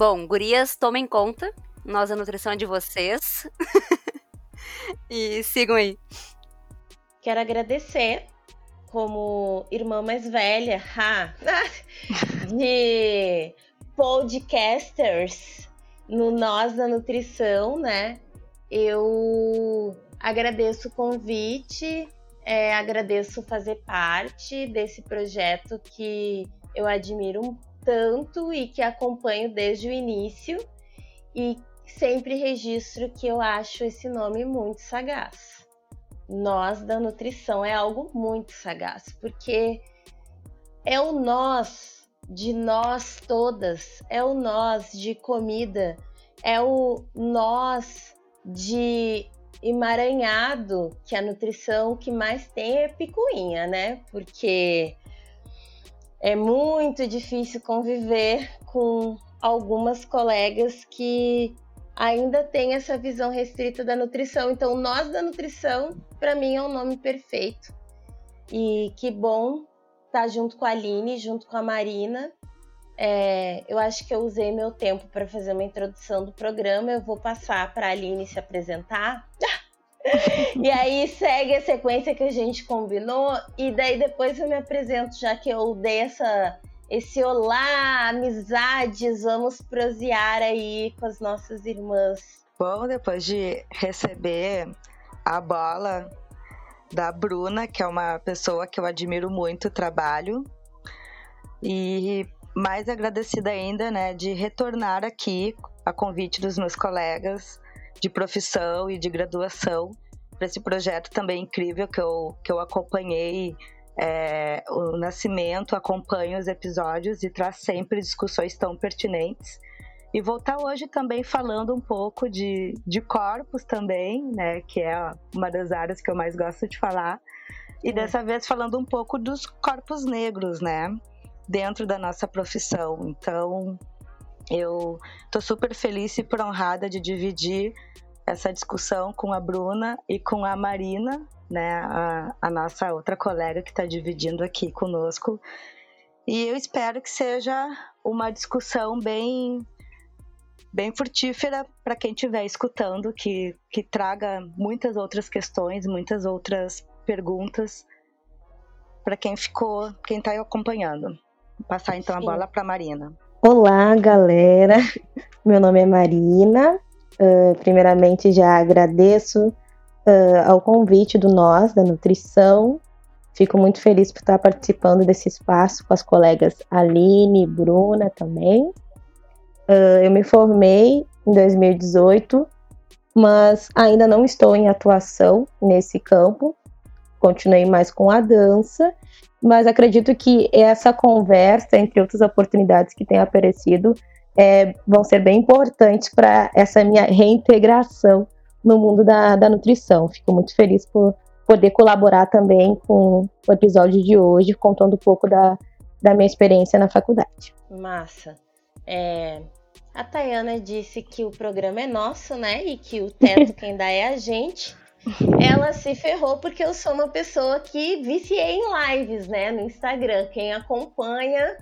Bom, gurias, tomem conta. Nós a nutrição é de vocês. e sigam aí. Quero agradecer como irmã mais velha ha, de podcasters no Nós da Nutrição, né? Eu agradeço o convite, é, agradeço fazer parte desse projeto que eu admiro tanto e que acompanho desde o início e sempre registro que eu acho esse nome muito sagaz. Nós da nutrição é algo muito sagaz, porque é o nós de nós todas, é o nós de comida, é o nós de emaranhado, que a nutrição que mais tem é picuinha, né? Porque é muito difícil conviver com algumas colegas que ainda têm essa visão restrita da nutrição. Então, nós da nutrição, para mim, é um nome perfeito. E que bom estar tá junto com a Aline, junto com a Marina. É, eu acho que eu usei meu tempo para fazer uma introdução do programa. Eu vou passar para a Aline se apresentar. e aí segue a sequência que a gente combinou, e daí depois eu me apresento, já que eu dei essa, esse olá, amizades, vamos prosear aí com as nossas irmãs. Bom, depois de receber a bola da Bruna, que é uma pessoa que eu admiro muito o trabalho, e mais agradecida ainda, né, de retornar aqui a convite dos meus colegas de profissão e de graduação para esse projeto também incrível que eu, que eu acompanhei é, o nascimento, acompanho os episódios e traz sempre discussões tão pertinentes. E voltar hoje também falando um pouco de, de corpos também, né, que é uma das áreas que eu mais gosto de falar. E dessa vez falando um pouco dos corpos negros, né, dentro da nossa profissão. Então, eu estou super feliz e honrada de dividir essa discussão com a Bruna e com a Marina, né, a, a nossa outra colega que está dividindo aqui conosco. E eu espero que seja uma discussão bem bem frutífera para quem estiver escutando, que, que traga muitas outras questões, muitas outras perguntas para quem ficou, quem está acompanhando. Vou passar então Sim. a bola para Marina. Olá, galera. Meu nome é Marina. Uh, primeiramente, já agradeço uh, ao convite do Nós, da Nutrição. Fico muito feliz por estar participando desse espaço com as colegas Aline e Bruna também. Uh, eu me formei em 2018, mas ainda não estou em atuação nesse campo. Continuei mais com a dança mas acredito que essa conversa, entre outras oportunidades que têm aparecido, é, vão ser bem importantes para essa minha reintegração no mundo da, da nutrição. Fico muito feliz por poder colaborar também com o episódio de hoje, contando um pouco da, da minha experiência na faculdade. Massa. É, a Tayana disse que o programa é nosso, né? E que o teto quem dá é a gente ela se ferrou porque eu sou uma pessoa que viciei em lives, né, no Instagram. Quem acompanha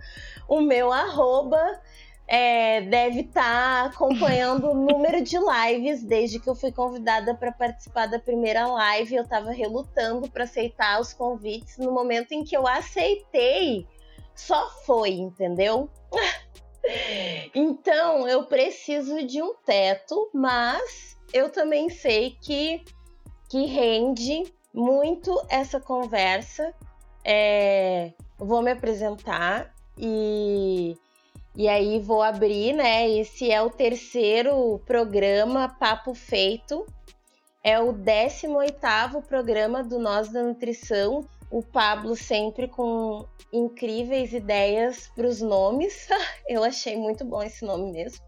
o meu arroba é, deve estar tá acompanhando o número de lives desde que eu fui convidada para participar da primeira live. Eu estava relutando para aceitar os convites. No momento em que eu aceitei, só foi, entendeu? então eu preciso de um teto, mas eu também sei que que rende muito essa conversa. É, vou me apresentar e, e aí vou abrir, né? Esse é o terceiro programa Papo Feito. É o 18º programa do Nós da Nutrição. O Pablo sempre com incríveis ideias para os nomes. Eu achei muito bom esse nome mesmo.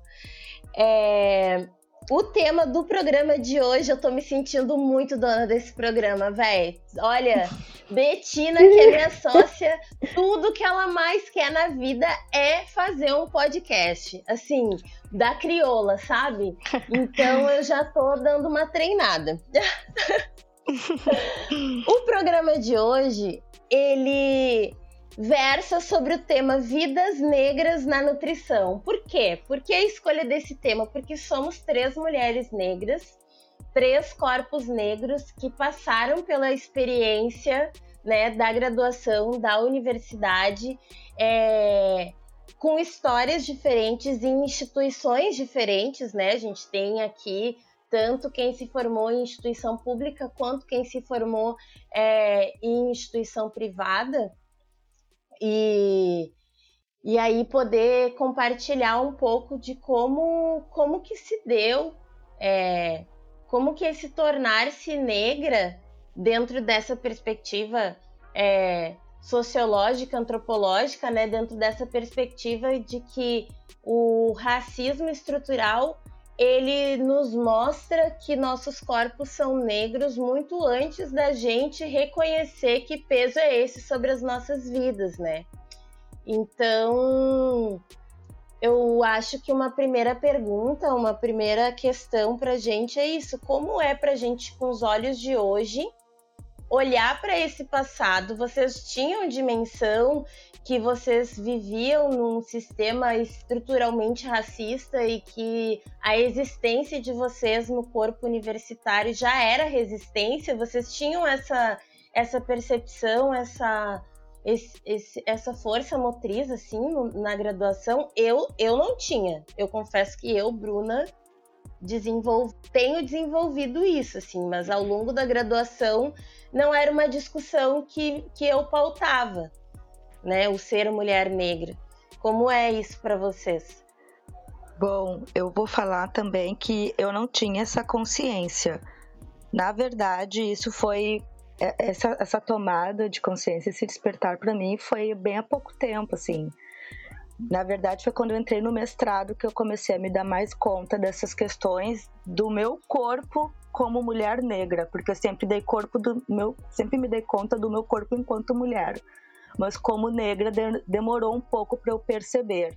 É, o tema do programa de hoje, eu tô me sentindo muito dona desse programa, velho. Olha, Betina, que é minha sócia, tudo que ela mais quer na vida é fazer um podcast. Assim, da crioula, sabe? Então eu já tô dando uma treinada. o programa de hoje, ele versa sobre o tema Vidas Negras na Nutrição. Por quê? Por que a escolha desse tema? Porque somos três mulheres negras, três corpos negros que passaram pela experiência né, da graduação da universidade, é, com histórias diferentes em instituições diferentes, né? A gente tem aqui tanto quem se formou em instituição pública quanto quem se formou é, em instituição privada e, e aí poder compartilhar um pouco de como, como que se deu, é, como que esse tornar-se negra dentro dessa perspectiva é, sociológica, antropológica, né, dentro dessa perspectiva de que o racismo estrutural ele nos mostra que nossos corpos são negros muito antes da gente reconhecer que peso é esse sobre as nossas vidas, né? Então, eu acho que uma primeira pergunta, uma primeira questão para gente é isso: como é para gente, com os olhos de hoje, olhar para esse passado? Vocês tinham dimensão que vocês viviam num sistema estruturalmente racista e que a existência de vocês no corpo universitário já era resistência? Vocês tinham essa, essa percepção, essa, esse, esse, essa força motriz assim na graduação? Eu, eu não tinha. Eu confesso que eu, Bruna, desenvolvo, tenho desenvolvido isso, assim, mas ao longo da graduação não era uma discussão que, que eu pautava né? O ser mulher negra. Como é isso para vocês? Bom, eu vou falar também que eu não tinha essa consciência. Na verdade, isso foi é, essa, essa tomada de consciência, esse despertar para mim foi bem há pouco tempo, assim. Na verdade, foi quando eu entrei no mestrado que eu comecei a me dar mais conta dessas questões do meu corpo como mulher negra, porque eu sempre dei corpo do meu, sempre me dei conta do meu corpo enquanto mulher mas como negra de, demorou um pouco para eu perceber.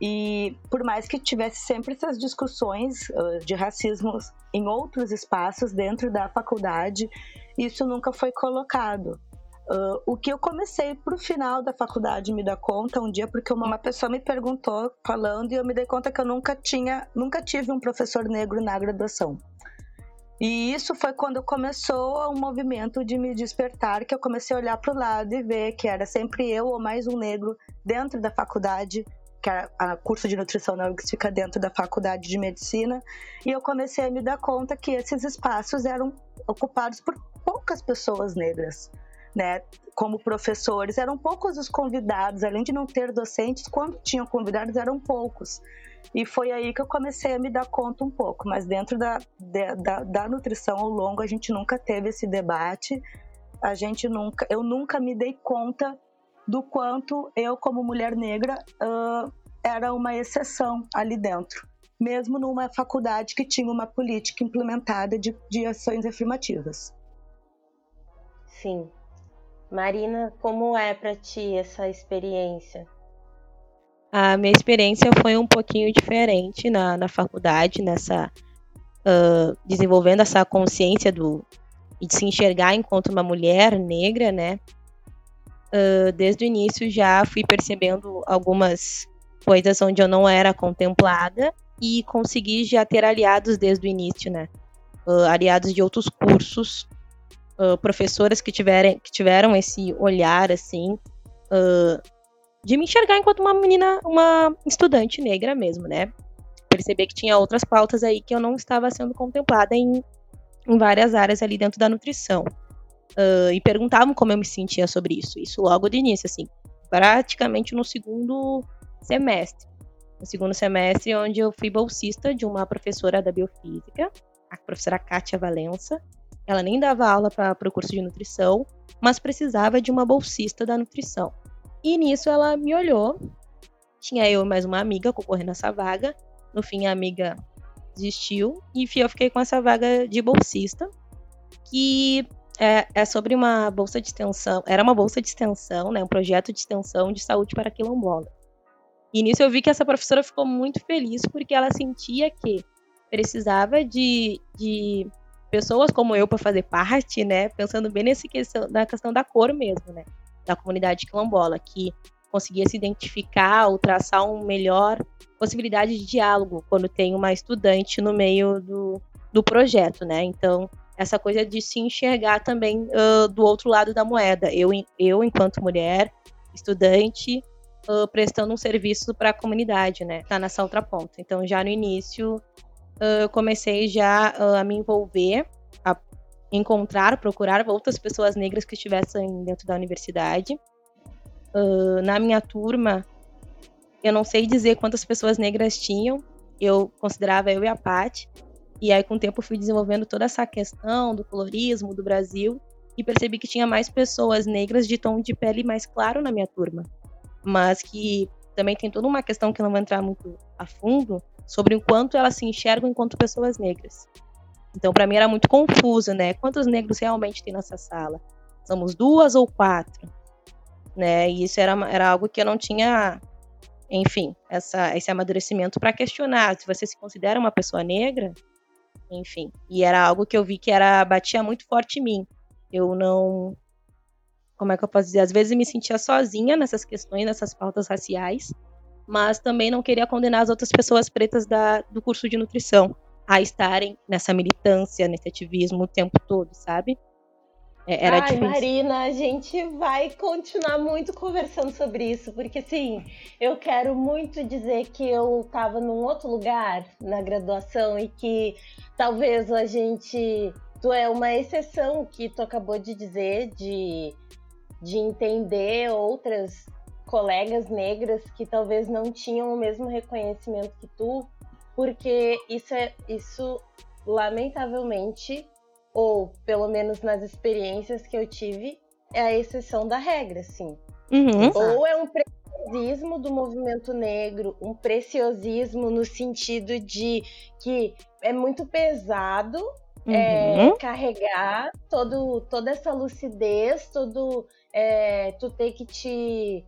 E por mais que tivesse sempre essas discussões uh, de racismo em outros espaços dentro da faculdade, isso nunca foi colocado. Uh, o que eu comecei para o final da faculdade me dar conta um dia, porque uma pessoa me perguntou falando e eu me dei conta que eu nunca tinha, nunca tive um professor negro na graduação. E isso foi quando começou um movimento de me despertar, que eu comecei a olhar para o lado e ver que era sempre eu ou mais um negro dentro da faculdade, que é a curso de nutrição na URGS fica dentro da faculdade de medicina, e eu comecei a me dar conta que esses espaços eram ocupados por poucas pessoas negras. Né, como professores, eram poucos os convidados, além de não ter docentes, quando tinham convidados eram poucos. E foi aí que eu comecei a me dar conta um pouco. Mas dentro da, da, da nutrição ao longo, a gente nunca teve esse debate. A gente nunca, eu nunca me dei conta do quanto eu, como mulher negra, uh, era uma exceção ali dentro, mesmo numa faculdade que tinha uma política implementada de, de ações afirmativas. Sim. Marina, como é para ti essa experiência? A minha experiência foi um pouquinho diferente na, na faculdade, nessa uh, desenvolvendo essa consciência do de se enxergar enquanto uma mulher negra, né? Uh, desde o início já fui percebendo algumas coisas onde eu não era contemplada e consegui já ter aliados desde o início, né? Uh, aliados de outros cursos, uh, professoras que, tiverem, que tiveram esse olhar, assim, de me enxergar enquanto uma menina, uma estudante negra mesmo, né? Perceber que tinha outras pautas aí que eu não estava sendo contemplada em, em várias áreas ali dentro da nutrição. Uh, e perguntavam como eu me sentia sobre isso. Isso logo de início, assim, praticamente no segundo semestre. No segundo semestre, onde eu fui bolsista de uma professora da biofísica, a professora Kátia Valença. Ela nem dava aula para o curso de nutrição, mas precisava de uma bolsista da nutrição. E nisso ela me olhou. Tinha eu e mais uma amiga concorrendo nessa vaga. No fim, a amiga desistiu e eu fiquei com essa vaga de bolsista, que é, é, sobre uma bolsa de extensão. Era uma bolsa de extensão, né, um projeto de extensão de saúde para quilombola. E nisso eu vi que essa professora ficou muito feliz porque ela sentia que precisava de, de pessoas como eu para fazer parte, né? Pensando bem nesse questão, na questão da cor mesmo, né? Da comunidade quilombola, que conseguia se identificar ou traçar uma melhor possibilidade de diálogo quando tem uma estudante no meio do, do projeto, né? Então, essa coisa de se enxergar também uh, do outro lado da moeda. Eu, eu enquanto mulher, estudante, uh, prestando um serviço para a comunidade, né? Tá nessa outra ponta. Então, já no início, uh, eu comecei já a me envolver, a encontrar, procurar outras pessoas negras que estivessem dentro da universidade. na minha turma, eu não sei dizer quantas pessoas negras tinham. Eu considerava eu e a Paty. E aí, com o tempo, fui desenvolvendo toda essa questão do colorismo do Brasil e percebi que tinha mais pessoas negras de tom de pele mais claro na minha turma. Mas que também tem toda uma questão que não vou entrar muito a fundo sobre o quanto elas se enxergam enquanto pessoas negras. Então, para mim era muito confuso, né? Quantos negros realmente tem nessa sala? Somos duas ou quatro? Né? E isso era, era algo que eu não tinha enfim, essa, esse amadurecimento para questionar se você se considera uma pessoa negra, enfim. E era algo que eu vi que era batia muito forte em mim. Eu não como é que eu posso dizer, às vezes me sentia sozinha nessas questões, nessas pautas raciais, mas também não queria condenar as outras pessoas pretas da, do curso de nutrição a estarem nessa militância, nesse ativismo o tempo todo, sabe? É, era Ai, difícil. Marina, a gente vai continuar muito conversando sobre isso, porque assim, eu quero muito dizer que eu estava num outro lugar na graduação e que talvez a gente. Tu é uma exceção que tu acabou de dizer, de, de entender outras colegas negras que talvez não tinham o mesmo reconhecimento que tu, porque isso é isso lamentavelmente ou pelo menos nas experiências que eu tive, é a exceção da regra, sim. Uhum. Ou é um preciosismo do movimento negro, um preciosismo no sentido de que é muito pesado é, uhum. é, carregar todo, toda essa lucidez, todo é, tu ter que te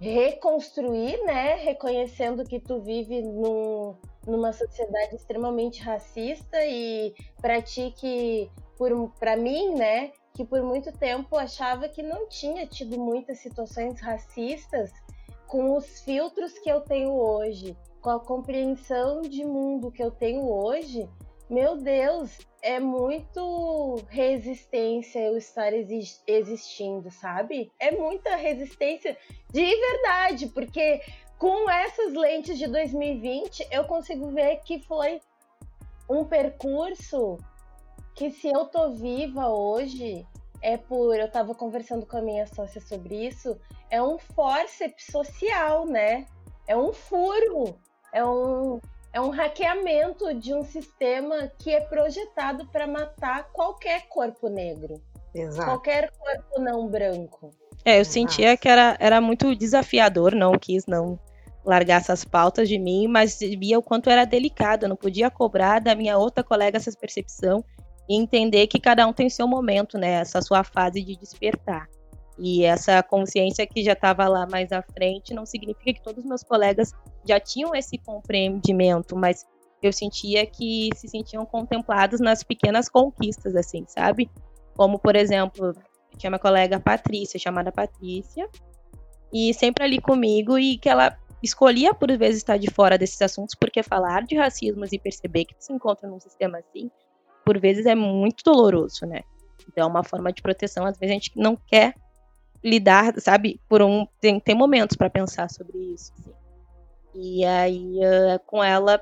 reconstruir, né? Reconhecendo que tu vive num, numa sociedade extremamente racista e para ti que para mim, né, que por muito tempo achava que não tinha tido muitas situações racistas com os filtros que eu tenho hoje, com a compreensão de mundo que eu tenho hoje, meu Deus, é muito resistência eu estar existindo, sabe? É muita resistência de verdade, porque com essas lentes de 2020 eu consigo ver que foi um percurso que se eu tô viva hoje é por. Eu tava conversando com a minha sócia sobre isso. É um forceps social, né? É um furo. É um, é um hackeamento de um sistema que é projetado para matar qualquer corpo negro. Exato. Qualquer corpo não branco. É, eu sentia que era, era muito desafiador, não quis não largar essas pautas de mim, mas via o quanto era delicado, eu não podia cobrar da minha outra colega essa percepção e entender que cada um tem seu momento, né? Essa sua fase de despertar. E essa consciência que já estava lá mais à frente não significa que todos os meus colegas já tinham esse compreendimento, mas eu sentia que se sentiam contemplados nas pequenas conquistas, assim, sabe? Como, por exemplo, tinha uma colega Patrícia, chamada Patrícia, e sempre ali comigo, e que ela escolhia por vezes estar de fora desses assuntos, porque falar de racismo e perceber que se encontra num sistema assim por vezes é muito doloroso, né? Então, é uma forma de proteção, às vezes a gente não quer lidar, sabe? Por um tem, tem momentos para pensar sobre isso. Assim. E aí, uh, com ela,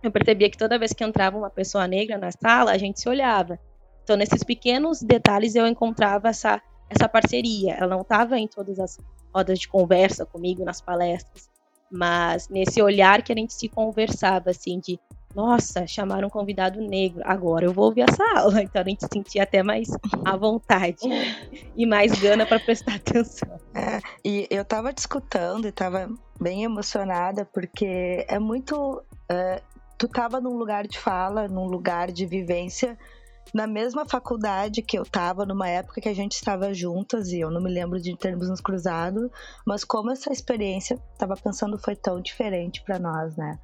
eu percebia que toda vez que entrava uma pessoa negra na sala, a gente se olhava. Então, nesses pequenos detalhes, eu encontrava essa, essa parceria. Ela não estava em todas as rodas de conversa comigo, nas palestras, mas nesse olhar que a gente se conversava, assim, de nossa, chamaram um convidado negro, agora eu vou ouvir essa aula. Então a gente sentia até mais à vontade e mais gana para prestar atenção. É, e eu tava discutindo e tava bem emocionada, porque é muito. É, tu tava num lugar de fala, num lugar de vivência, na mesma faculdade que eu tava, numa época que a gente estava juntas, e eu não me lembro de termos nos cruzado, mas como essa experiência, tava pensando, foi tão diferente para nós, né?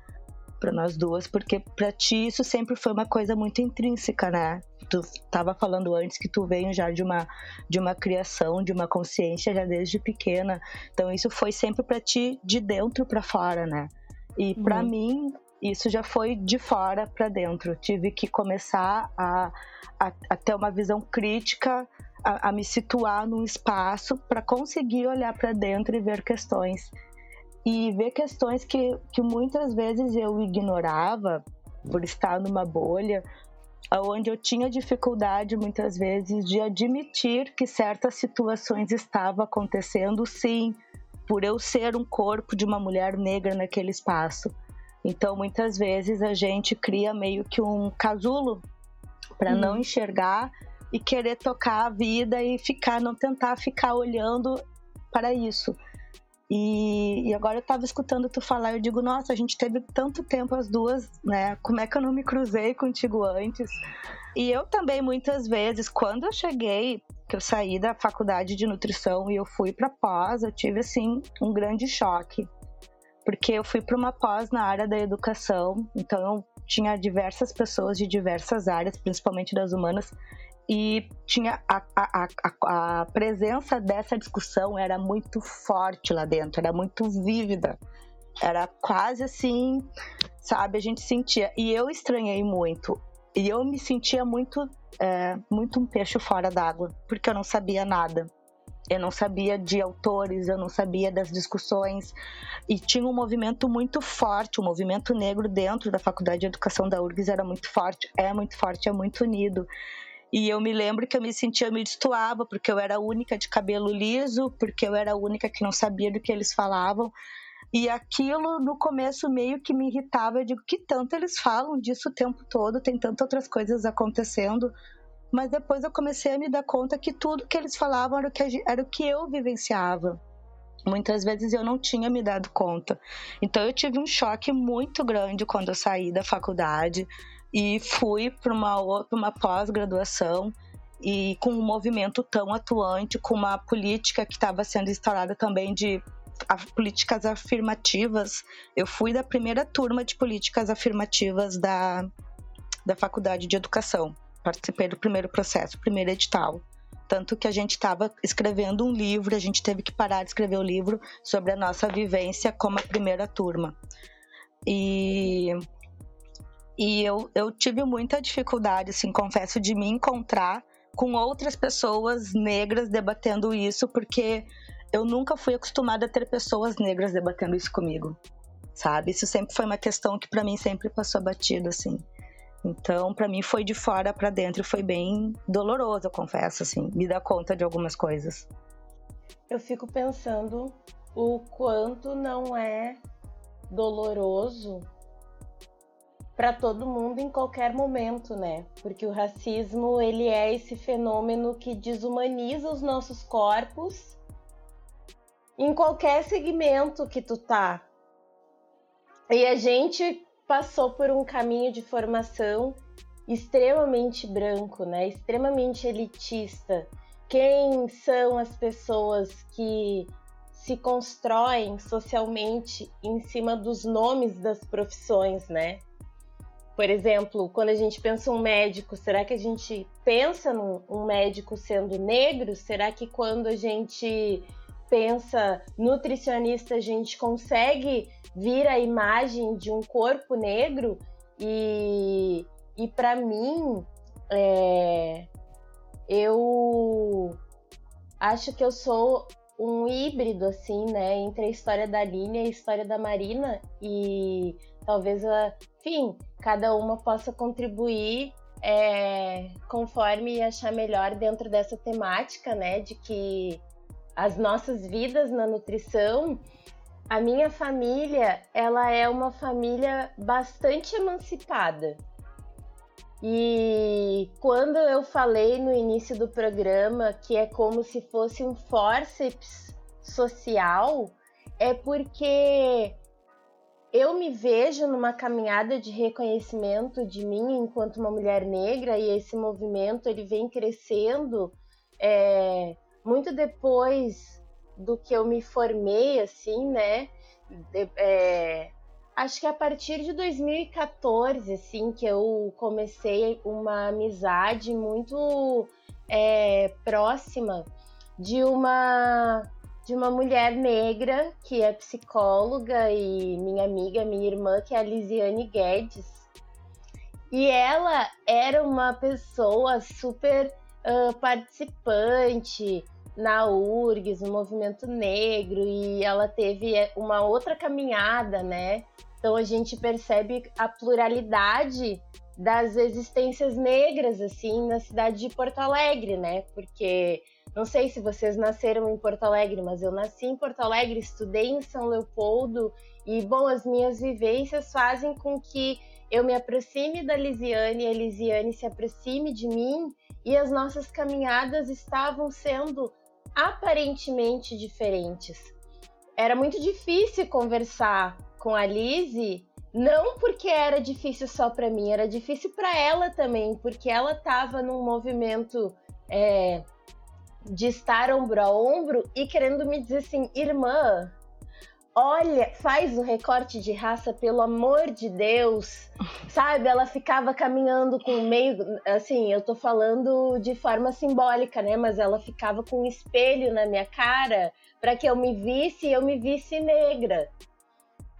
para nós duas, porque para ti isso sempre foi uma coisa muito intrínseca, né? Tu estava falando antes que tu veio já de uma de uma criação, de uma consciência já desde pequena. Então isso foi sempre para ti de dentro para fora, né? E para uhum. mim isso já foi de fora para dentro. tive que começar a, a, a ter uma visão crítica a, a, me situar num espaço para conseguir olhar para dentro e ver questões e ver questões que, que muitas vezes eu ignorava por estar numa bolha, onde eu tinha dificuldade muitas vezes de admitir que certas situações estavam acontecendo, sim, por eu ser um corpo de uma mulher negra naquele espaço. Então, muitas vezes a gente cria meio que um casulo para uhum. não enxergar e querer tocar a vida e ficar, não tentar ficar olhando para isso. E, e, agora eu tava escutando tu falar, eu digo, nossa, a gente teve tanto tempo as duas, né? Como é que eu não me cruzei contigo antes? E eu também, muitas vezes, quando eu cheguei, que eu saí da faculdade de nutrição e eu fui para pós, eu tive, assim, um grande choque. Porque eu fui para uma pós na área da educação, então tinha diversas pessoas de diversas áreas, principalmente das humanas, e tinha a, a, a, a, presença dessa discussão era muito forte lá dentro, era muito vívida, era quase assim, sabe, a gente sentia. E eu estranhei muito, e eu me sentia muito, é, muito um peixe fora d'água, porque eu não sabia nada. Eu não sabia de autores, eu não sabia das discussões. E tinha um movimento muito forte, o movimento negro dentro da Faculdade de Educação da URGS era muito forte, é muito forte, é muito unido. E eu me lembro que eu me sentia, me destoava, porque eu era a única de cabelo liso, porque eu era a única que não sabia do que eles falavam. E aquilo no começo meio que me irritava. Eu digo, que tanto eles falam disso o tempo todo, tem tantas outras coisas acontecendo. Mas depois eu comecei a me dar conta que tudo que eles falavam era o que, era o que eu vivenciava. Muitas vezes eu não tinha me dado conta. Então eu tive um choque muito grande quando eu saí da faculdade e fui para uma, uma pós-graduação e com um movimento tão atuante, com uma política que estava sendo instaurada também de políticas afirmativas. Eu fui da primeira turma de políticas afirmativas da, da Faculdade de Educação. Participei do primeiro processo, primeiro edital. Tanto que a gente estava escrevendo um livro, a gente teve que parar de escrever o livro sobre a nossa vivência como a primeira turma. E e eu, eu tive muita dificuldade, assim, confesso, de me encontrar com outras pessoas negras debatendo isso, porque eu nunca fui acostumada a ter pessoas negras debatendo isso comigo, sabe? Isso sempre foi uma questão que para mim sempre passou batido, assim. Então, para mim foi de fora para dentro foi bem doloroso, eu confesso, assim, me dar conta de algumas coisas. Eu fico pensando o quanto não é doloroso para todo mundo em qualquer momento, né? Porque o racismo, ele é esse fenômeno que desumaniza os nossos corpos em qualquer segmento que tu tá. E a gente passou por um caminho de formação extremamente branco, né? Extremamente elitista. Quem são as pessoas que se constroem socialmente em cima dos nomes das profissões, né? Por exemplo, quando a gente pensa um médico, será que a gente pensa num um médico sendo negro? Será que quando a gente pensa nutricionista, a gente consegue vir a imagem de um corpo negro? E, e para mim, é, eu acho que eu sou um híbrido, assim, né, entre a história da Aline e a história da Marina. E talvez, a, enfim, cada uma possa contribuir é, conforme achar melhor dentro dessa temática, né? De que as nossas vidas na nutrição a minha família, ela é uma família bastante emancipada. E quando eu falei no início do programa que é como se fosse um forceps social, é porque eu me vejo numa caminhada de reconhecimento de mim enquanto uma mulher negra e esse movimento ele vem crescendo é, muito depois do que eu me formei, assim, né? É, acho que a partir de 2014, assim, que eu comecei uma amizade muito é, próxima de uma de uma mulher negra que é psicóloga e minha amiga, minha irmã, que é a Lisiane Guedes. E ela era uma pessoa super uh, participante, na URGS, no movimento negro, e ela teve é, uma outra caminhada, né? Então a gente percebe a pluralidade das existências negras, assim, na cidade de Porto Alegre, né? Porque não sei se vocês nasceram em Porto Alegre, mas eu nasci em Porto Alegre, estudei em São Leopoldo, e, bom, as minhas vivências fazem com que eu me aproxime da Lisiane, a Lisiane se aproxime de mim, e as nossas caminhadas estavam sendo aparentemente diferentes. Era muito difícil conversar com a Lizzie, não porque era difícil só para mim, era difícil para ela também, porque ela estava num movimento é, de estar ombro a ombro e querendo me dizer assim, irmã, olha, faz o recorte de raça, pelo amor de Deus. Sabe? Ela ficava caminhando com meio. Assim, eu tô falando de forma simbólica, né? Mas ela ficava com um espelho na minha cara para que eu me visse e eu me visse negra.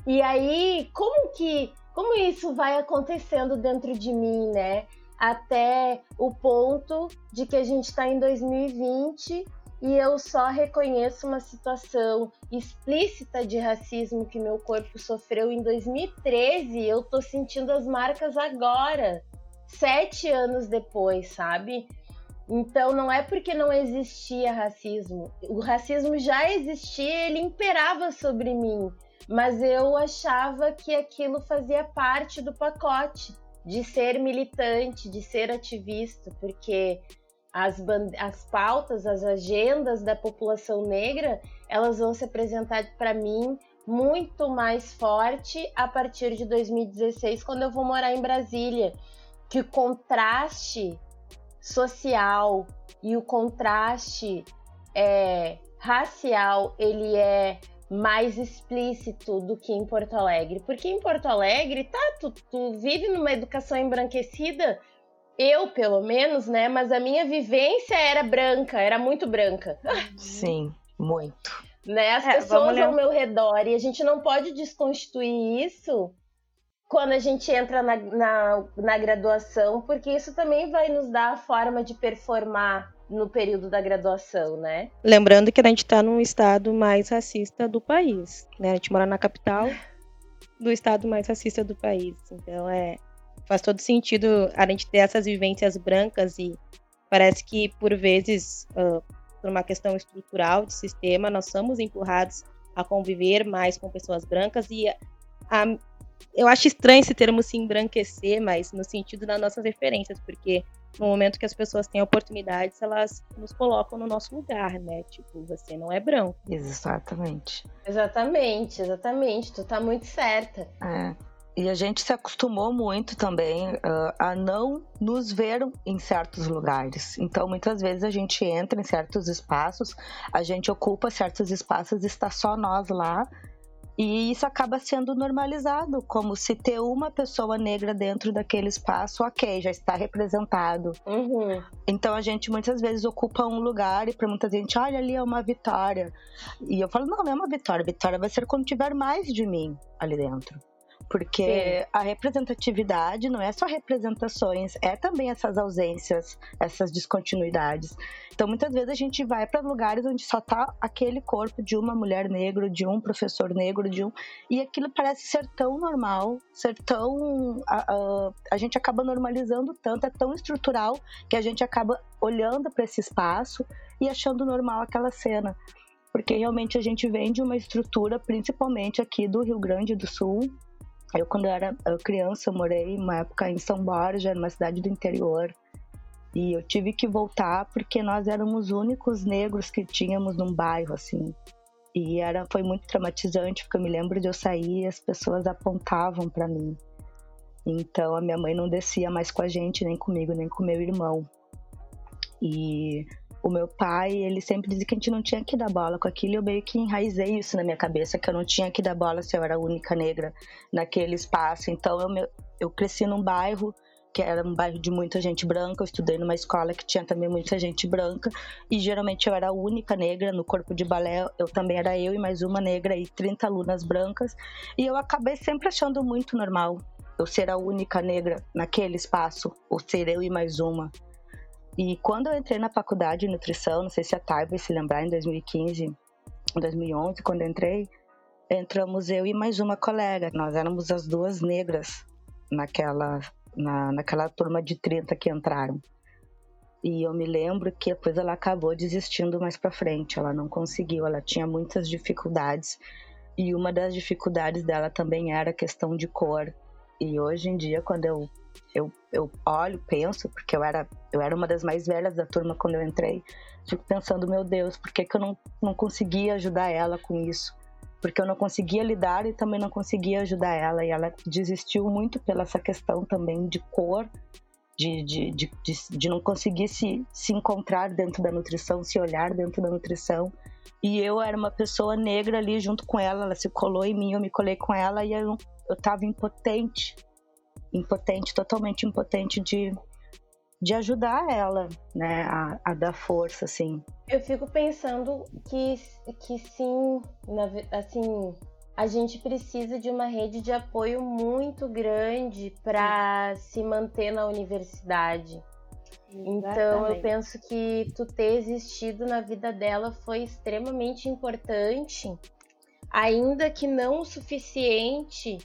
E aí, como que. Como isso vai acontecendo dentro de mim, né? Até o ponto de que a gente está em 2020 e eu só reconheço uma situação explícita de racismo que meu corpo sofreu em 2013. Eu tô sentindo as marcas agora, sete anos depois, sabe? Então não é porque não existia racismo. O racismo já existia, ele imperava sobre mim, mas eu achava que aquilo fazia parte do pacote de ser militante, de ser ativista, porque as, as pautas, as agendas da população negra, elas vão se apresentar para mim muito mais forte a partir de 2016, quando eu vou morar em Brasília. Que o contraste social e o contraste é, racial ele é mais explícito do que em Porto Alegre. Porque em Porto Alegre, tá, tu, tu vive numa educação embranquecida eu, pelo menos, né? Mas a minha vivência era branca, era muito branca. Sim, muito. Né? As é, pessoas ao meu redor. E a gente não pode desconstituir isso quando a gente entra na, na, na graduação, porque isso também vai nos dar a forma de performar no período da graduação, né? Lembrando que a gente está num estado mais racista do país, né? A gente mora na capital do estado mais racista do país. Então é faz todo sentido a gente ter essas vivências brancas e parece que por vezes uh, por uma questão estrutural de sistema nós somos empurrados a conviver mais com pessoas brancas e a, a, eu acho estranho esse termo se embranquecer, mas no sentido das nossas referências, porque no momento que as pessoas têm oportunidades, elas nos colocam no nosso lugar, né? Tipo, você não é branco. Exatamente. Exatamente, exatamente. Tu tá muito certa. É. E a gente se acostumou muito também uh, a não nos ver em certos lugares. Então, muitas vezes a gente entra em certos espaços, a gente ocupa certos espaços e está só nós lá. E isso acaba sendo normalizado, como se ter uma pessoa negra dentro daquele espaço, ok, já está representado. Uhum. Então a gente muitas vezes ocupa um lugar e para muita gente, olha ali é uma vitória. E eu falo, não, não é uma vitória, vitória vai ser quando tiver mais de mim ali dentro. Porque Sim. a representatividade não é só representações, é também essas ausências, essas descontinuidades. Então, muitas vezes a gente vai para lugares onde só tá aquele corpo de uma mulher negra, de um professor negro, de um. E aquilo parece ser tão normal, ser tão. A, a, a gente acaba normalizando tanto, é tão estrutural que a gente acaba olhando para esse espaço e achando normal aquela cena. porque realmente a gente vem de uma estrutura, principalmente aqui do Rio Grande do Sul. Eu, quando eu era criança, eu morei uma época em São Borja, numa cidade do interior. E eu tive que voltar porque nós éramos os únicos negros que tínhamos num bairro, assim. E era, foi muito traumatizante, porque eu me lembro de eu sair e as pessoas apontavam para mim. Então a minha mãe não descia mais com a gente, nem comigo, nem com meu irmão. E o meu pai, ele sempre dizia que a gente não tinha que dar bola com aquilo, e eu meio que enraizei isso na minha cabeça, que eu não tinha que dar bola se eu era a única negra naquele espaço. Então eu, eu cresci num bairro que era um bairro de muita gente branca. Eu estudei numa escola que tinha também muita gente branca e geralmente eu era a única negra no corpo de balé. Eu também era eu e mais uma negra e 30 alunas brancas. E eu acabei sempre achando muito normal eu ser a única negra naquele espaço, ou ser eu e mais uma. E quando eu entrei na faculdade de nutrição, não sei se a Thay vai se lembrar, em 2015, 2011, quando eu entrei, entramos eu e mais uma colega. Nós éramos as duas negras naquela na, naquela turma de 30 que entraram. E eu me lembro que depois ela acabou desistindo mais para frente, ela não conseguiu, ela tinha muitas dificuldades. E uma das dificuldades dela também era a questão de cor. E hoje em dia, quando eu, eu, eu olho, penso, porque eu era, eu era uma das mais velhas da turma quando eu entrei, fico pensando, meu Deus, por que, que eu não, não conseguia ajudar ela com isso? porque eu não conseguia lidar e também não conseguia ajudar ela. E ela desistiu muito pela essa questão também de cor, de, de, de, de, não conseguir se, se encontrar dentro da nutrição, se olhar dentro da nutrição. E eu era uma pessoa negra ali junto com ela, ela se colou em mim, eu me colei com ela e eu, eu tava impotente, impotente, totalmente impotente de, de ajudar ela, né, a, a, dar força, assim. Eu fico pensando que, que sim, na, assim, a gente precisa de uma rede de apoio muito grande para se manter na universidade. Exatamente. Então eu penso que tu ter existido na vida dela foi extremamente importante, ainda que não o suficiente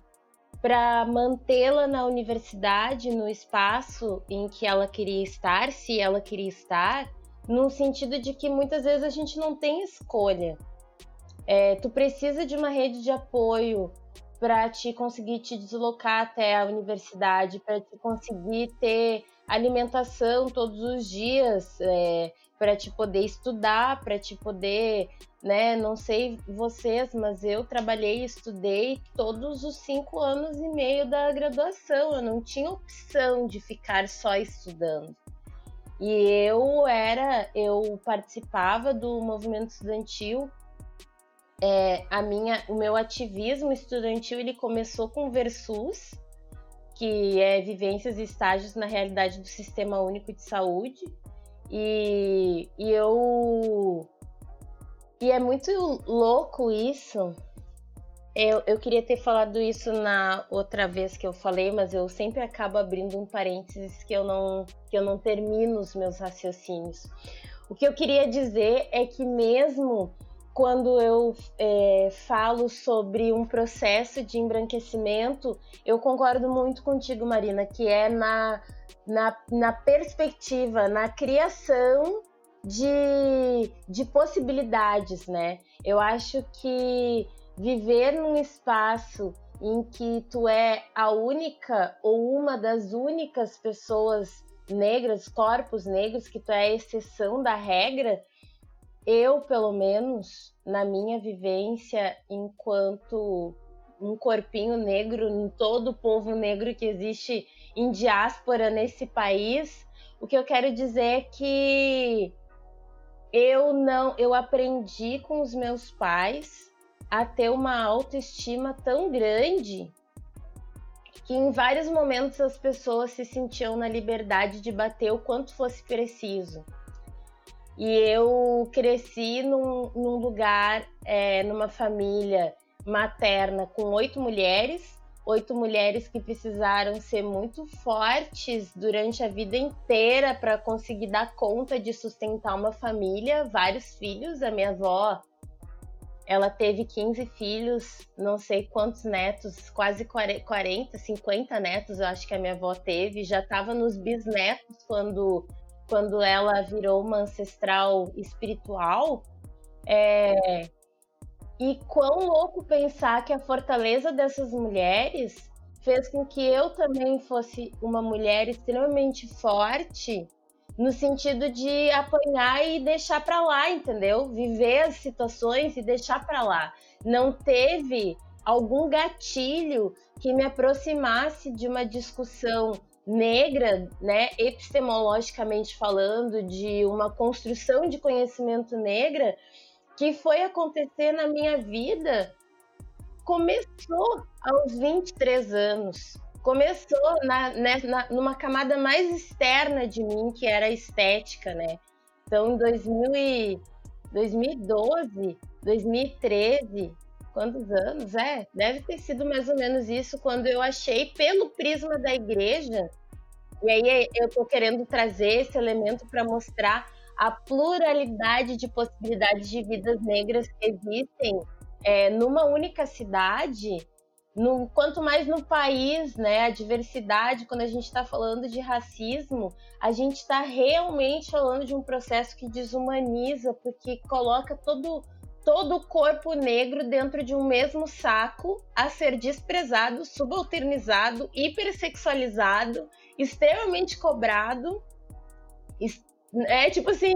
para mantê-la na universidade, no espaço em que ela queria estar, se ela queria estar, no sentido de que muitas vezes a gente não tem escolha. É, tu precisa de uma rede de apoio para te conseguir te deslocar até a universidade, para te conseguir ter alimentação todos os dias, é, para te poder estudar, para te poder né? Não sei vocês, mas eu trabalhei e estudei todos os cinco anos e meio da graduação. Eu não tinha opção de ficar só estudando. E eu era, eu participava do movimento estudantil. É, a minha, o meu ativismo estudantil ele começou com Versus, que é vivências e estágios na realidade do Sistema Único de Saúde. E, e eu e é muito louco isso. Eu, eu queria ter falado isso na outra vez que eu falei, mas eu sempre acabo abrindo um parênteses que eu não, que eu não termino os meus raciocínios. O que eu queria dizer é que mesmo quando eu é, falo sobre um processo de embranquecimento, eu concordo muito contigo, Marina, que é na, na, na perspectiva, na criação de, de possibilidades, né? Eu acho que viver num espaço em que tu é a única ou uma das únicas pessoas negras, corpos negros, que tu é a exceção da regra, eu, pelo menos, na minha vivência enquanto um corpinho negro em todo o povo negro que existe em diáspora nesse país, o que eu quero dizer é que eu não, eu aprendi com os meus pais a ter uma autoestima tão grande que em vários momentos as pessoas se sentiam na liberdade de bater o quanto fosse preciso. E eu cresci num, num lugar, é, numa família materna com oito mulheres oito mulheres que precisaram ser muito fortes durante a vida inteira para conseguir dar conta de sustentar uma família, vários filhos. A minha avó, ela teve 15 filhos, não sei quantos netos, quase 40, 50 netos, eu acho que a minha avó teve. Já estava nos bisnetos quando, quando ela virou uma ancestral espiritual. É... E quão louco pensar que a fortaleza dessas mulheres fez com que eu também fosse uma mulher extremamente forte no sentido de apanhar e deixar para lá, entendeu? Viver as situações e deixar para lá. Não teve algum gatilho que me aproximasse de uma discussão negra, né, epistemologicamente falando, de uma construção de conhecimento negra que foi acontecer na minha vida começou aos 23 anos. Começou na, né, na, numa camada mais externa de mim, que era a estética, né? Então, em 2000 e, 2012, 2013, quantos anos? É, deve ter sido mais ou menos isso, quando eu achei, pelo prisma da igreja, e aí eu tô querendo trazer esse elemento para mostrar a pluralidade de possibilidades de vidas negras que existem é, numa única cidade, no, quanto mais no país, né, a diversidade, quando a gente está falando de racismo, a gente está realmente falando de um processo que desumaniza, porque coloca todo, todo o corpo negro dentro de um mesmo saco a ser desprezado, subalternizado, hipersexualizado, extremamente cobrado. É tipo assim,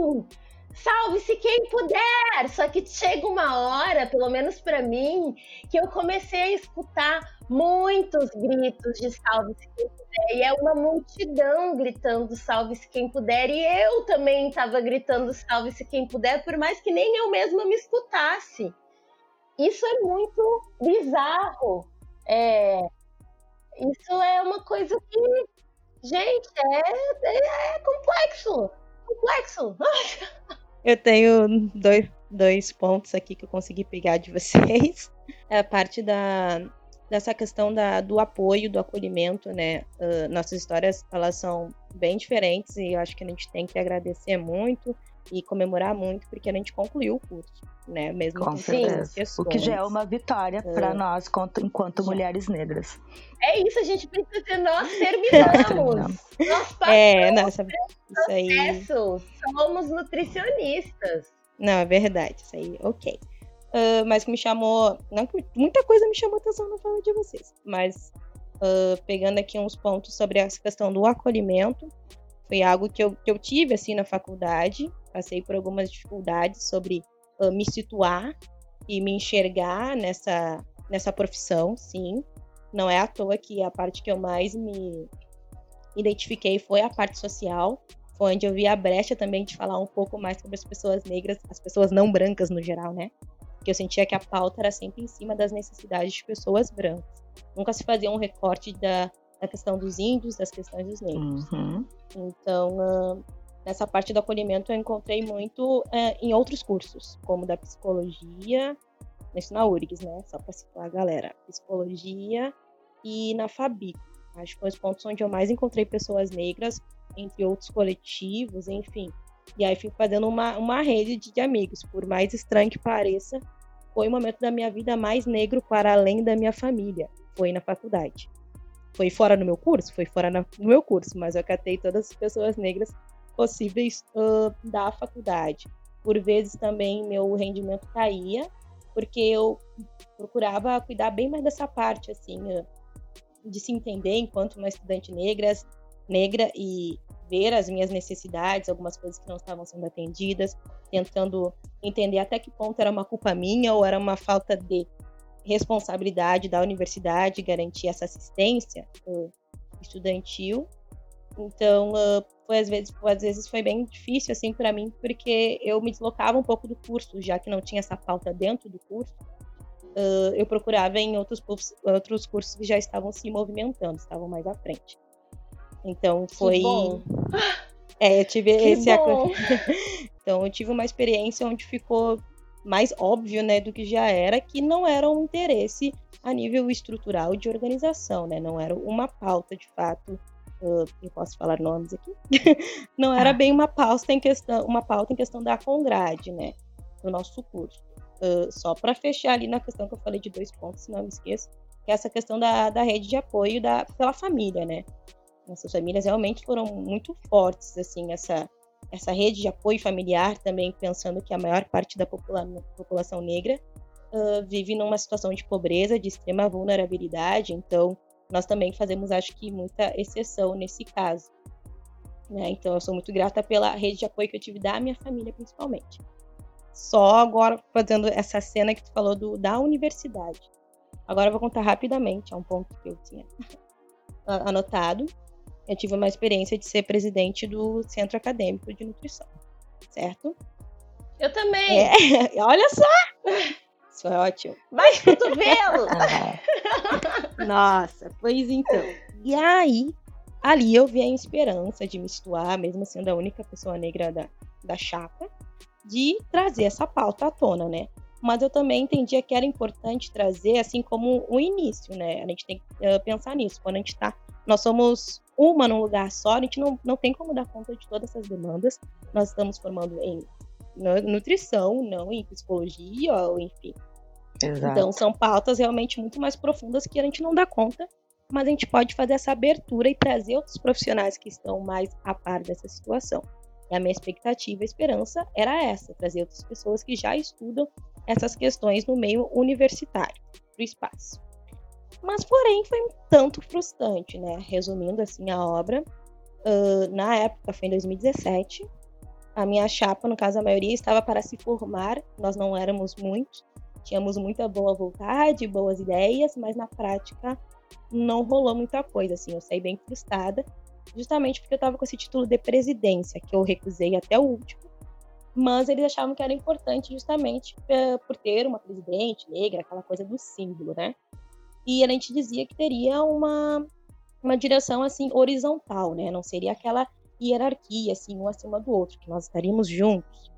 salve-se quem puder. Só que chega uma hora, pelo menos para mim, que eu comecei a escutar muitos gritos de salve-se quem puder. E é uma multidão gritando salve-se quem puder. E eu também estava gritando salve-se quem puder, por mais que nem eu mesma me escutasse. Isso é muito bizarro. É, isso é uma coisa que, gente, é, é, é complexo. Complexo. Eu tenho dois, dois pontos aqui que eu consegui pegar de vocês. É a parte da, dessa questão da, do apoio, do acolhimento, né? Uh, nossas histórias, elas são bem diferentes e eu acho que a gente tem que agradecer muito e comemorar muito porque a gente concluiu o curso, né? Mesmo com, com certeza. O que já é uma vitória uh, para nós enquanto, mulheres negras. É isso, a gente precisa ser nós terminamos. nós passamos é, nossa, isso aí. somos nutricionistas. Não, é verdade, isso aí, ok. Uh, mas que me chamou. Não, muita coisa me chamou atenção na fala de vocês. Mas uh, pegando aqui uns pontos sobre essa questão do acolhimento, foi algo que eu, que eu tive assim na faculdade. Passei por algumas dificuldades sobre uh, me situar e me enxergar nessa, nessa profissão, sim. Não é à toa que a parte que eu mais me identifiquei foi a parte social. Foi onde eu vi a brecha também de falar um pouco mais sobre as pessoas negras, as pessoas não brancas no geral, né? Porque eu sentia que a pauta era sempre em cima das necessidades de pessoas brancas. Nunca se fazia um recorte da, da questão dos índios, das questões dos negros. Uhum. Então, uh, nessa parte do acolhimento eu encontrei muito uh, em outros cursos, como da psicologia, isso na URGS, né? Só para citar a galera. Psicologia e na Fabico. Acho que foi os pontos onde eu mais encontrei pessoas negras, entre outros coletivos, enfim. E aí fui fazendo uma, uma rede de, de amigos. Por mais estranho que pareça, foi o momento da minha vida mais negro para além da minha família. Foi na faculdade. Foi fora no meu curso? Foi fora no meu curso, mas eu catei todas as pessoas negras possíveis uh, da faculdade. Por vezes também meu rendimento caía, porque eu procurava cuidar bem mais dessa parte, assim, uh, de se entender enquanto uma estudante negra, negra e ver as minhas necessidades, algumas coisas que não estavam sendo atendidas, tentando entender até que ponto era uma culpa minha ou era uma falta de responsabilidade da universidade garantir essa assistência uh, estudantil. Então, uh, foi às vezes, às vezes foi bem difícil assim para mim, porque eu me deslocava um pouco do curso, já que não tinha essa pauta dentro do curso. Uh, eu procurava em outros, outros cursos que já estavam se movimentando, estavam mais à frente. Então foi. É, eu tive que esse. Bom. então eu tive uma experiência onde ficou mais óbvio, né, do que já era, que não era um interesse a nível estrutural de organização, né, não era uma pauta de fato, uh, eu posso falar nomes aqui, não era ah. bem uma pauta em questão, uma pauta em questão da Congrade, né, do nosso curso. Uh, só para fechar ali na questão que eu falei de dois pontos, se não me esqueço, que é essa questão da, da rede de apoio da, pela família, né. Nossas famílias realmente foram muito fortes, assim, essa essa rede de apoio familiar também pensando que a maior parte da popula população negra uh, vive numa situação de pobreza, de extrema vulnerabilidade, então nós também fazemos, acho que, muita exceção nesse caso. Né? Então, eu sou muito grata pela rede de apoio que eu tive da minha família, principalmente. Só agora fazendo essa cena que tu falou do, da universidade. Agora eu vou contar rapidamente, é um ponto que eu tinha anotado. Eu tive uma experiência de ser presidente do Centro Acadêmico de Nutrição, certo? Eu também. É, olha só! Isso é ótimo. Mais cotovelo! Nossa, pois então. E aí, ali eu vi a esperança de me situar, mesmo sendo a única pessoa negra da, da chapa, de trazer essa pauta à tona, né? Mas eu também entendia que era importante trazer, assim como o início, né? A gente tem que uh, pensar nisso. Quando a gente tá. Nós somos uma num lugar só, a gente não, não tem como dar conta de todas essas demandas. Nós estamos formando em nutrição, não em psicologia, ou enfim. Exato. Então são pautas realmente muito mais profundas que a gente não dá conta, mas a gente pode fazer essa abertura e trazer outros profissionais que estão mais a par dessa situação. E a minha expectativa e esperança era essa, trazer outras pessoas que já estudam essas questões no meio universitário, do espaço. Mas, porém, foi um tanto frustrante, né? Resumindo assim a obra, uh, na época, foi em 2017, a minha chapa, no caso a maioria, estava para se formar, nós não éramos muitos, tínhamos muita boa vontade, boas ideias, mas na prática não rolou muita coisa, assim, eu saí bem frustrada, justamente porque eu estava com esse título de presidência, que eu recusei até o último, mas eles achavam que era importante justamente uh, por ter uma presidente negra, aquela coisa do símbolo, né? E a gente dizia que teria uma, uma direção assim horizontal, né? Não seria aquela hierarquia, assim, um acima do outro, que nós estaríamos juntos.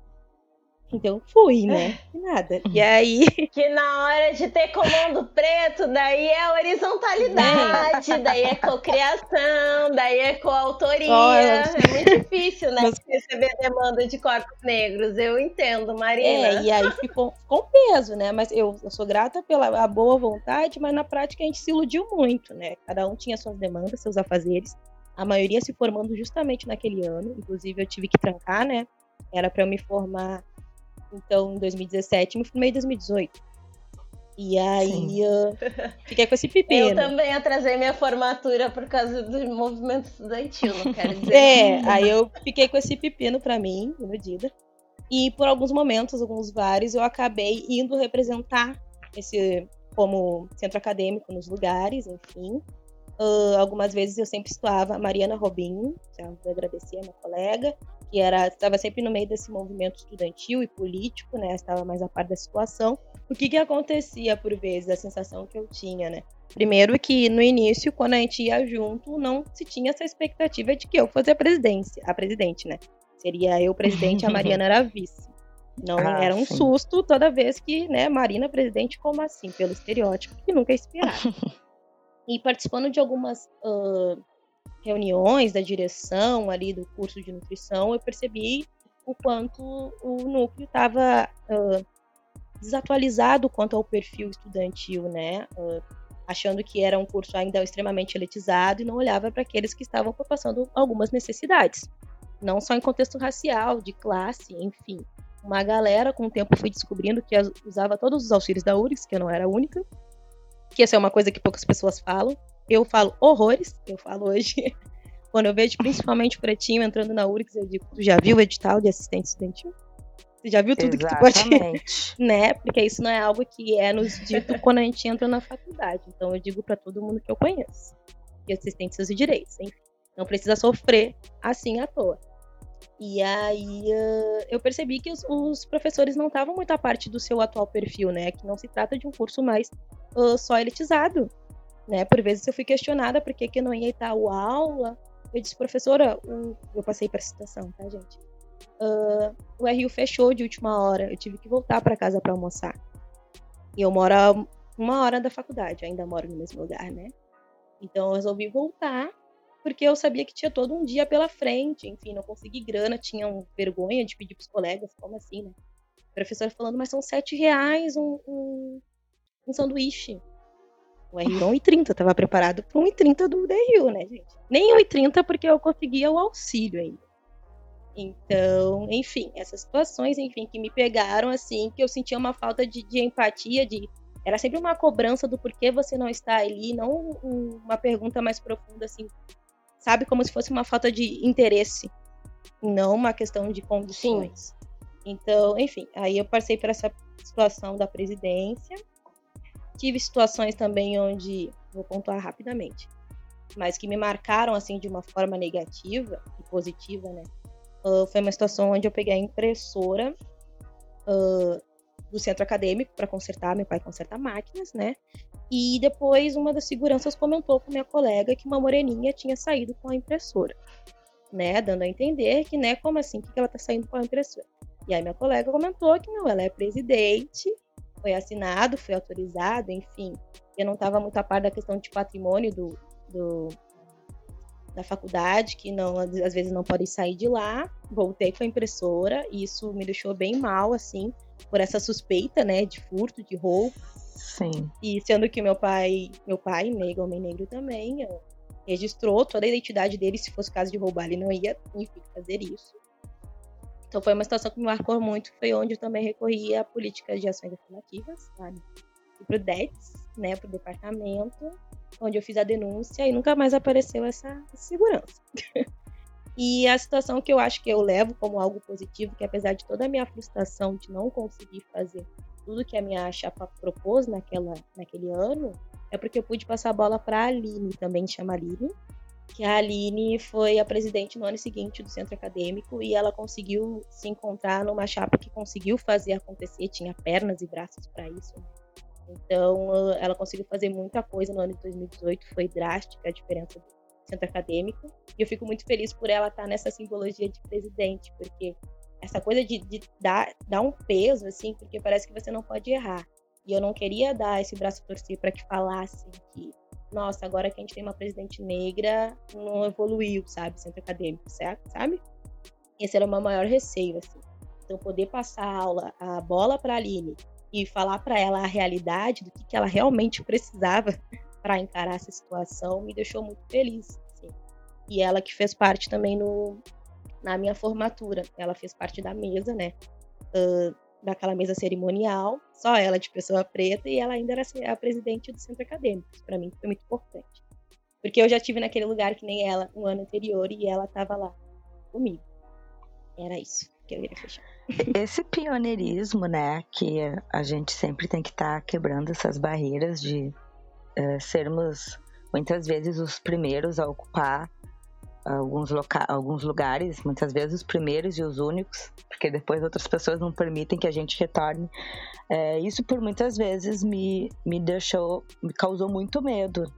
Então fui, né? E nada. E aí. Que na hora de ter comando preto, daí é horizontalidade, é. daí é cocriação, daí é coautoria. É muito difícil, né? Mas... Receber demanda de corpos negros. Eu entendo, Marina. É, e aí ficou, um peso, né? Mas eu, eu sou grata pela boa vontade, mas na prática a gente se iludiu muito, né? Cada um tinha suas demandas, seus afazeres a maioria se formando justamente naquele ano. Inclusive, eu tive que trancar, né? Era para eu me formar, então, em 2017, me formei em 2018. E aí, uh, fiquei com esse pepino. Eu também atrasei minha formatura por causa do movimento estudantil, não quero dizer. É, aí eu fiquei com esse pepino para mim, iludida. E por alguns momentos, alguns vários, eu acabei indo representar esse como centro acadêmico nos lugares, enfim. Uh, algumas vezes eu sempre situava a Mariana Robinho, já vou agradecer a minha colega, que era estava sempre no meio desse movimento estudantil e político, né? Estava mais a par da situação. O que que acontecia por vezes, a sensação que eu tinha, né? Primeiro que no início, quando a gente ia junto, não se tinha essa expectativa de que eu fosse a presidência, a presidente, né? Seria eu presidente a Mariana era vice. Não ah, era um sim. susto toda vez que, né, Marina presidente, como assim? Pelo estereótipo que nunca esperava. E participando de algumas uh, reuniões da direção ali do curso de nutrição, eu percebi o quanto o núcleo estava uh, desatualizado quanto ao perfil estudantil, né? Uh, achando que era um curso ainda extremamente elitizado e não olhava para aqueles que estavam passando algumas necessidades, não só em contexto racial, de classe, enfim. Uma galera, com o tempo, fui descobrindo que usava todos os auxílios da URGS, que eu não era a única, que essa é uma coisa que poucas pessoas falam. Eu falo horrores, eu falo hoje. Quando eu vejo principalmente o pretinho entrando na URGS, eu digo, tu já viu o edital de assistente estudantil? Tu já viu tudo Exatamente. que tu pode, né? Porque isso não é algo que é nos dito quando a gente entra na faculdade. Então eu digo para todo mundo que eu conheço. Que assistente seus direitos, enfim. Não precisa sofrer assim à toa. E aí uh, eu percebi que os, os professores não estavam muito à parte do seu atual perfil, né? Que não se trata de um curso mais uh, só elitizado, né? Por vezes eu fui questionada por que, que eu não ia tal aula. Eu disse, professora, o... eu passei para a citação, tá, gente? Uh, o RU fechou de última hora, eu tive que voltar para casa para almoçar. E eu moro a uma hora da faculdade, ainda moro no mesmo lugar, né? Então eu resolvi voltar, porque eu sabia que tinha todo um dia pela frente, enfim, não consegui grana, tinha um vergonha de pedir pros colegas, como assim, né? O professor falando, mas são sete reais um, um, um sanduíche. O RU 1,30, tava preparado para 1,30 do DRU, né, gente? Nem 1,30 porque eu conseguia o auxílio ainda. Então, enfim, essas situações, enfim, que me pegaram assim, que eu sentia uma falta de, de empatia, de era sempre uma cobrança do porquê você não está ali, não uma pergunta mais profunda assim, sabe, como se fosse uma falta de interesse, não uma questão de condições. Sim. Então, enfim, aí eu passei por essa situação da presidência. Tive situações também onde, vou pontuar rapidamente, mas que me marcaram assim de uma forma negativa e positiva, né? Uh, foi uma situação onde eu peguei a impressora uh, do centro acadêmico para consertar, meu pai conserta máquinas, né? E depois uma das seguranças comentou com minha colega que uma moreninha tinha saído com a impressora, né? Dando a entender que, né, como assim, que ela tá saindo com a impressora? E aí minha colega comentou que não, ela é presidente, foi assinado, foi autorizado, enfim. Eu não estava muito a par da questão de patrimônio do, do, da faculdade, que não às vezes não podem sair de lá. Voltei com a impressora e isso me deixou bem mal, assim, por essa suspeita, né, de furto, de roubo. Sim. E sendo que meu pai, meu pai, negro, homem negro também, registrou toda a identidade dele, se fosse caso de roubar, ele não ia, enfim, fazer isso. Então foi uma situação que me marcou muito, foi onde eu também recorri à política de ações afirmativas, sabe? E pro DETS, né, pro departamento, onde eu fiz a denúncia e nunca mais apareceu essa segurança. e a situação que eu acho que eu levo como algo positivo, que apesar de toda a minha frustração de não conseguir fazer tudo que a minha chapa propôs naquela, naquele ano, é porque eu pude passar a bola para a Aline, também chama Aline, que a Aline foi a presidente no ano seguinte do centro acadêmico e ela conseguiu se encontrar numa chapa que conseguiu fazer acontecer, tinha pernas e braços para isso. Então, ela conseguiu fazer muita coisa no ano de 2018, foi drástica a diferença do centro acadêmico. E eu fico muito feliz por ela estar nessa simbologia de presidente, porque essa coisa de, de dar, dar um peso, assim, porque parece que você não pode errar. E eu não queria dar esse braço torcer para que falassem que nossa, agora que a gente tem uma presidente negra, não evoluiu, sabe, centro acadêmico, certo? Sabe? Esse era o meu maior receio, assim. Então, poder passar a aula, a bola para a Aline e falar para ela a realidade do que, que ela realmente precisava para encarar essa situação me deixou muito feliz. Assim. E ela que fez parte também no, na minha formatura, ela fez parte da mesa, né? Uh, daquela mesa cerimonial, só ela de pessoa preta, e ela ainda era a presidente do centro acadêmico. Para mim foi muito importante. Porque eu já tive naquele lugar que nem ela no ano anterior e ela estava lá comigo. Era isso que eu queria fechar. Esse pioneirismo, né, que a gente sempre tem que estar tá quebrando essas barreiras de uh, sermos muitas vezes os primeiros a ocupar alguns, loca alguns lugares, muitas vezes os primeiros e os únicos, porque depois outras pessoas não permitem que a gente retorne. É, isso por muitas vezes me, me deixou, me causou muito medo,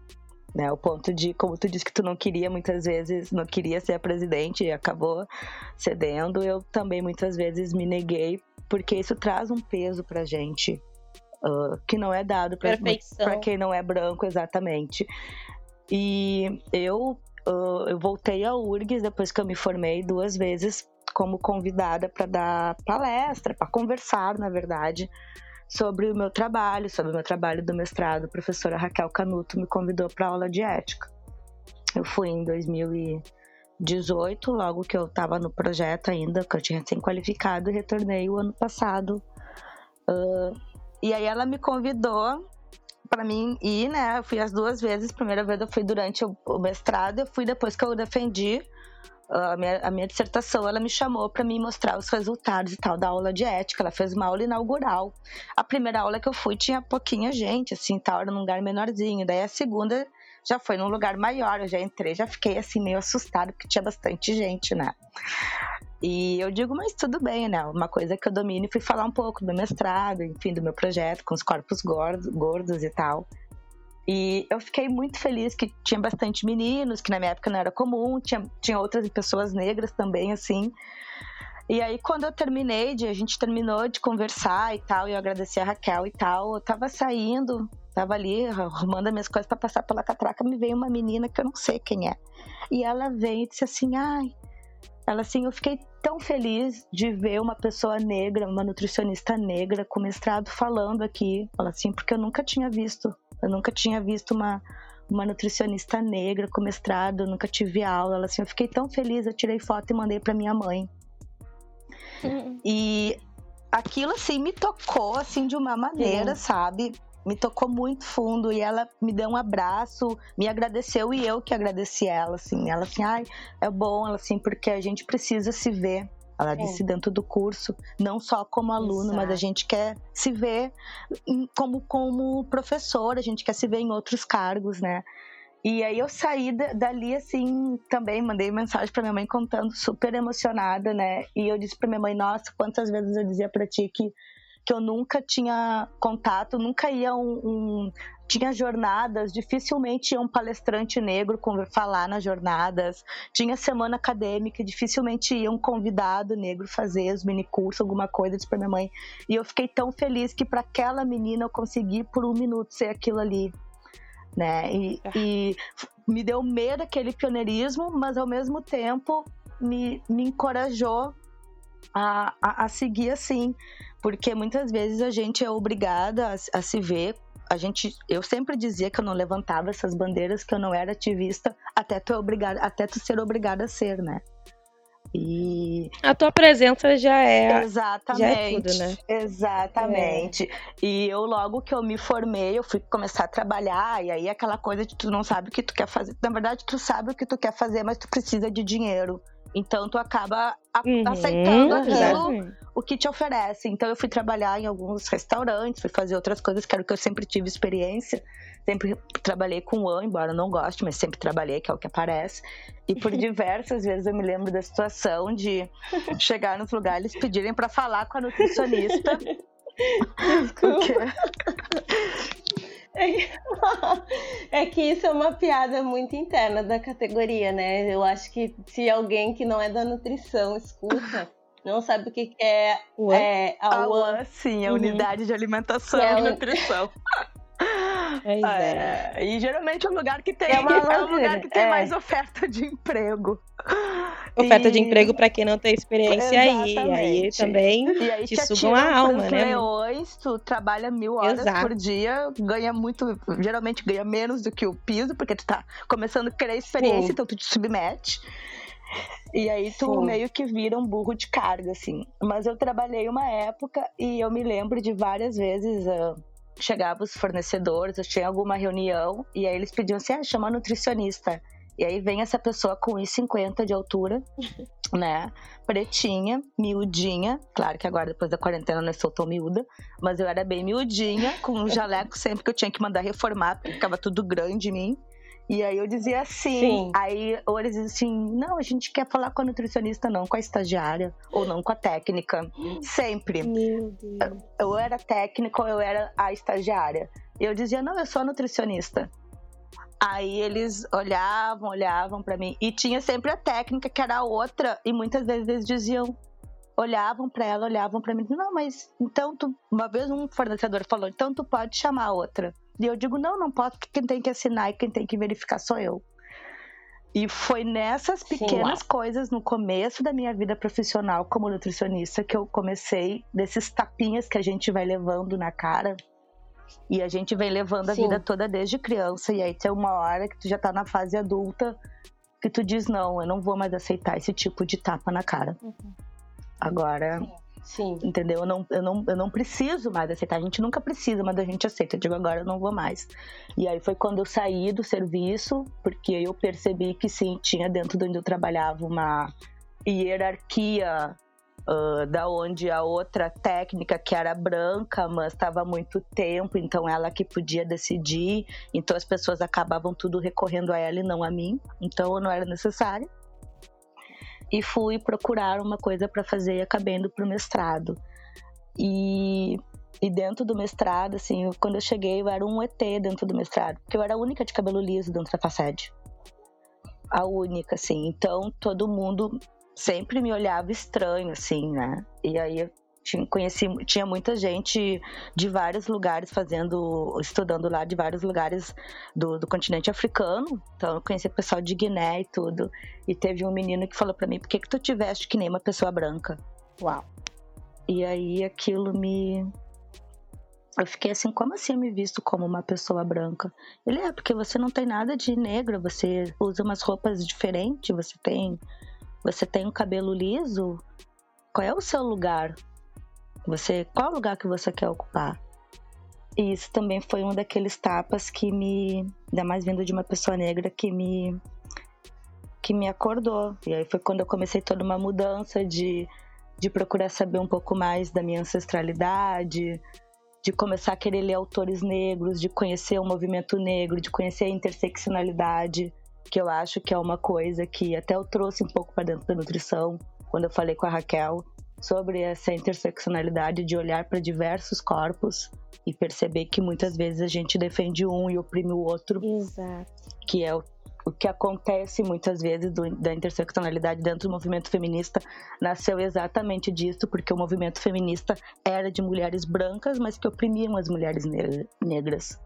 né? O ponto de, como tu disse que tu não queria muitas vezes, não queria ser a presidente e acabou cedendo, eu também muitas vezes me neguei, porque isso traz um peso pra gente. Uh, que não é dado para quem não é branco exatamente. E eu eu voltei ao URGS depois que eu me formei duas vezes como convidada para dar palestra, para conversar, na verdade, sobre o meu trabalho, sobre o meu trabalho do mestrado. A professora Raquel Canuto me convidou para aula de ética. Eu fui em 2018, logo que eu estava no projeto ainda, que eu tinha recém qualificado, e retornei o ano passado. Uh, e aí ela me convidou para mim ir, né? Eu fui as duas vezes. Primeira vez eu fui durante o, mestrado, eu fui depois que eu defendi a minha, a minha dissertação, ela me chamou para me mostrar os resultados e tal da aula de ética. Ela fez uma aula inaugural. A primeira aula que eu fui tinha pouquinha gente, assim, tal, era num lugar menorzinho. Daí a segunda já foi num lugar maior. Eu já entrei, já fiquei assim meio assustada porque tinha bastante gente, né? E eu digo, mas tudo bem, né? Uma coisa que eu domino fui falar um pouco do mestrado, enfim, do meu projeto com os corpos gordos, gordos e tal. E eu fiquei muito feliz que tinha bastante meninos, que na minha época não era comum, tinha, tinha outras pessoas negras também, assim. E aí, quando eu terminei, de, a gente terminou de conversar e tal, e eu agradeci a Raquel e tal, eu tava saindo, tava ali arrumando as minhas coisas para passar pela catraca, me veio uma menina que eu não sei quem é. E ela veio e disse assim: ai, ela assim, eu fiquei tão feliz de ver uma pessoa negra, uma nutricionista negra com mestrado falando aqui. Ela assim, porque eu nunca tinha visto, eu nunca tinha visto uma uma nutricionista negra com mestrado, eu nunca tive aula. Ela assim, eu fiquei tão feliz, eu tirei foto e mandei para minha mãe. E aquilo assim me tocou assim de uma maneira, sabe? Me tocou muito fundo e ela me deu um abraço, me agradeceu e eu que agradeci ela, assim. Ela assim, ai, é bom, ela assim, porque a gente precisa se ver. Ela Sim. disse dentro do curso, não só como aluno, mas a Exato. gente quer se ver como como professor, a gente quer se ver em outros cargos, né? E aí eu saí da- dali assim, também mandei mensagem pra minha mãe contando, super emocionada, né? E eu disse pra minha mãe, nossa, quantas vezes eu dizia pra ti que, que eu nunca tinha contato, nunca ia um, um- tinha jornadas, dificilmente ia um palestrante negro falar nas jornadas, tinha semana acadêmica, dificilmente ia um convidado negro fazer os mini cursos, alguma coisa, disse pra minha mãe. E eu fiquei tão feliz que para aquela menina eu consegui por um minuto ser aquilo ali, né? E, Ah. e me deu medo aquele pioneirismo, mas ao mesmo tempo me, me encorajou a, a, a seguir assim, porque muitas vezes a gente é obrigada a, a se ver. A gente, eu sempre dizia que eu não levantava essas bandeiras, que eu não era ativista, até tu, é obrigada, até tu ser obrigada a ser, né? E A tua presença já é. Exatamente. tudo, né? Exatamente. E eu, logo que eu me formei, eu fui começar a trabalhar, e aí aquela coisa de tu não sabe o que tu quer fazer. Na verdade, tu sabe o que tu quer fazer, mas tu precisa de dinheiro. Então tu acaba a- Uhum, aceitando aquilo o que te oferece. Então eu fui trabalhar em alguns restaurantes, fui fazer outras coisas, que era o que eu sempre tive experiência. Sempre trabalhei com an, embora eu não goste, mas sempre trabalhei, que é o que aparece. E por diversas vezes eu me lembro da situação de chegar nos lugares e pedirem para falar com a nutricionista. Porque É que isso é uma piada muito interna da categoria, né? Eu acho que se alguém que não é da nutrição escuta, não sabe o que é, é a a UAN. UAN, sim, a Uhum. unidade de alimentação Que é e nutrição. Pois é. É, e geralmente é um lugar que tem, É é um lugar que tem é. mais oferta de emprego. Oferta de E- emprego pra quem não tem experiência aí. Aí Exatamente. também. E aí te te sugam a alma, né, leões, tu trabalha mil horas Exato. por dia, ganha muito, geralmente ganha menos do que o piso, porque tu tá começando a querer experiência, Sim. então tu te submete. E aí tu Sim. meio que vira um burro de carga, assim. Mas eu trabalhei uma época e eu me lembro de várias vezes ah, chegavam os fornecedores, eu tinha alguma reunião, e aí eles pediam assim, ah, chama a nutricionista. E aí vem essa pessoa com 1,50 de altura, né? Pretinha, miudinha. Claro que agora, depois da quarentena, não sou tão miúda. Mas eu era bem miudinha, com um jaleco sempre que eu tinha que mandar reformar, porque ficava tudo grande em mim. E aí eu dizia assim, Sim. aí ou eles diziam assim, não, a gente quer falar com a nutricionista, não com a estagiária, ou não com a técnica. Sempre Meu Deus. eu era técnica ou eu era a estagiária. Eu dizia, não, eu sou a nutricionista. Aí eles olhavam, olhavam pra mim. E tinha sempre a técnica que era a outra. E muitas vezes eles diziam, olhavam pra ela, olhavam pra mim. Não, mas então tu. Uma vez um fornecedor falou, então tu pode chamar a outra. E eu digo, não, não posso, porque quem tem que assinar e quem tem que verificar sou eu. E foi nessas Sim. pequenas coisas no começo da minha vida profissional como nutricionista que eu comecei desses tapinhas que a gente vai levando na cara. E a gente vem levando a Sim. vida toda desde criança. E aí tem uma hora que tu já tá na fase adulta que tu diz: não, eu não vou mais aceitar esse tipo de tapa na cara. Agora, Sim. Entendeu? Eu não, eu, não, eu não preciso mais aceitar. A gente nunca precisa, mas a gente aceita. Eu digo, agora eu não vou mais. E aí foi quando eu saí do serviço, porque eu percebi que sim, tinha dentro de onde eu trabalhava uma hierarquia ah, da onde a outra técnica que era branca, mas estava muito tempo, então ela que podia decidir, então as pessoas acabavam tudo recorrendo a ela e não a mim, então não era necessária. E fui procurar uma coisa para fazer e acabei pro mestrado. E, e dentro do mestrado, assim, eu- quando eu cheguei, eu era um ET dentro do mestrado, porque eu era a única de cabelo liso dentro da FACED. A única, assim. Então todo mundo sempre me olhava estranho, assim, né? E aí tinha, conheci, tinha muita gente de vários lugares fazendo, estudando lá de vários lugares do, do continente africano. Então eu conheci pessoal de Guiné e tudo. E teve um menino que falou pra mim, por que que tu te veste que nem uma pessoa branca? Uau. E aí aquilo me. Eu fiquei assim, como assim eu me visto como uma pessoa branca? Ele é, porque você não tem nada de negro, você usa umas roupas diferentes, você tem. Você tem um cabelo liso. qual é o seu lugar? Você, qual lugar que você quer ocupar? E isso também foi um daqueles tapas que me, ainda mais vindo de uma pessoa negra que me que me acordou. E aí foi quando eu comecei toda uma mudança de de procurar saber um pouco mais da minha ancestralidade, de começar a querer ler autores negros, de conhecer o movimento negro, de conhecer a interseccionalidade, que eu acho que é uma coisa que até eu trouxe um pouco para dentro da nutrição, quando eu falei com a Raquel sobre essa interseccionalidade de olhar para diversos corpos e perceber que muitas vezes a gente defende um e oprime o outro, Exato. que é o o que acontece muitas vezes do, da interseccionalidade dentro do movimento feminista nasceu exatamente disso, porque o movimento feminista era de mulheres brancas, mas que oprimiam as mulheres ne negras.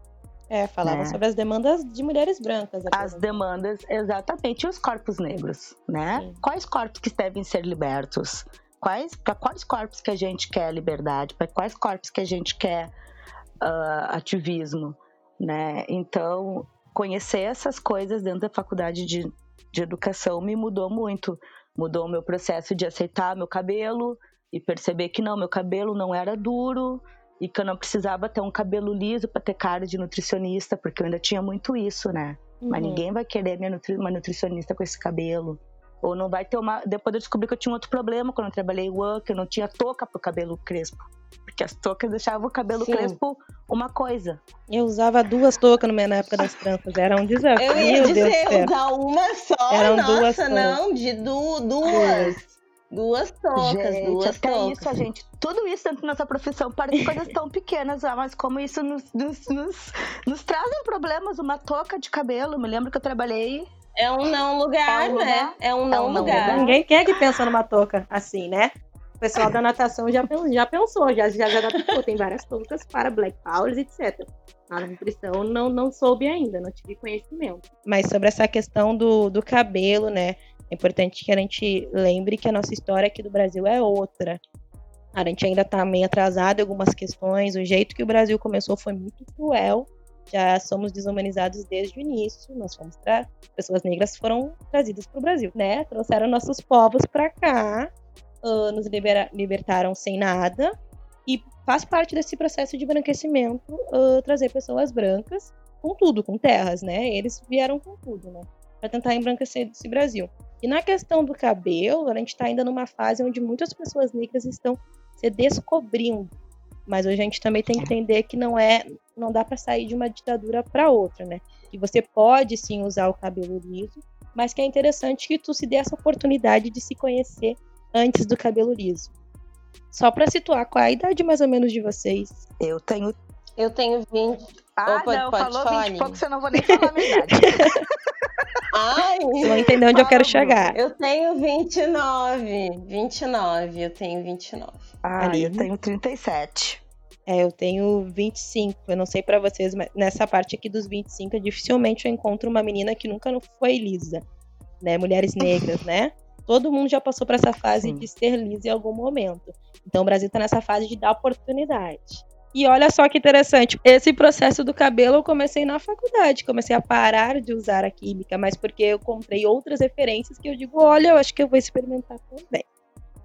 É, falava Né? sobre as demandas de mulheres brancas. As demandas, exatamente, e os corpos negros, né? Sim. Quais corpos que devem ser libertos? Quais, para quais corpos que a gente quer liberdade? Para quais corpos que a gente quer ah, ativismo, né? Então, conhecer essas coisas dentro da faculdade de, de educação me mudou muito. Mudou o meu processo de aceitar meu cabelo e perceber que não, meu cabelo não era duro e que eu não precisava ter um cabelo liso para ter cara de nutricionista, porque eu ainda tinha muito isso, né? Mas Uhum. ninguém vai querer minha nutri- uma nutricionista com esse cabelo. Ou não vai ter uma. Depois eu descobri que eu tinha outro problema quando eu trabalhei em One, que eu não tinha touca pro cabelo crespo. Porque as toucas deixavam o cabelo Sim. crespo uma coisa. Eu usava duas toucas no- na época das tranças. Era um desafio. Eu ia Deus dizer, usar uma só, Eram nossa, duas não, de du duas. Duas toucas, gente, duas até toucas. isso, a gente. Tudo isso dentro da nossa profissão parece coisas tão pequenas, ah, mas como isso nos, nos, nos, nos trazem problemas. Uma touca de cabelo. Me lembro que eu trabalhei. É um não lugar, É um né? lugar. É um não um não lugar. lugar. Ninguém quer que pensa numa touca assim, né? O pessoal da natação já, já pensou, já, já, já adaptou. Tem várias toucas para Black Powers, etc. A nutrição não, não soube ainda, não tive conhecimento. Mas sobre essa questão do, do cabelo, né? É importante que a gente lembre que a nossa história aqui do Brasil é outra. A gente ainda tá meio atrasado em algumas questões. O jeito que o Brasil começou foi muito cruel. Já somos desumanizados desde o início. Nós fomos tra... pessoas negras foram trazidas para o Brasil, né? Trouxeram nossos povos para cá, ah, nos libera- libertaram sem nada e faz parte desse processo de branquecimento ah, trazer pessoas brancas com tudo, com terras, né? Eles vieram com tudo, né? Para tentar embranquecer esse Brasil. E na questão do cabelo, a gente está ainda numa fase onde muitas pessoas negras estão se descobrindo. Mas hoje a gente também tem que entender que não é, não dá para sair de uma ditadura para outra, né? Que você pode sim usar o cabelo liso, mas que é interessante que tu se dê essa oportunidade de se conhecer antes do cabelo liso. Só para situar qual é a idade mais ou menos de vocês. Eu tenho. Eu tenho 20. Ah, Opa, não, pode falou falar, 20 e pouco, você não vou nem falar a minha idade. Ai! Vocês vão entender onde eu quero chegar. Eu tenho 29. 29, eu tenho 29. Ah, Ali. eu tenho 37. É, eu tenho 25. Eu não sei pra vocês, mas nessa parte aqui dos 25, eu dificilmente eu encontro uma menina que nunca não foi lisa. Né? Mulheres negras, né? Todo mundo já passou por essa fase Sim. de ser lisa em algum momento. Então o Brasil tá nessa fase de dar oportunidade. E olha só que interessante, esse processo do cabelo eu comecei na faculdade, comecei a parar de usar a química, mas porque eu encontrei outras referências que eu digo, olha, eu acho que eu vou experimentar também.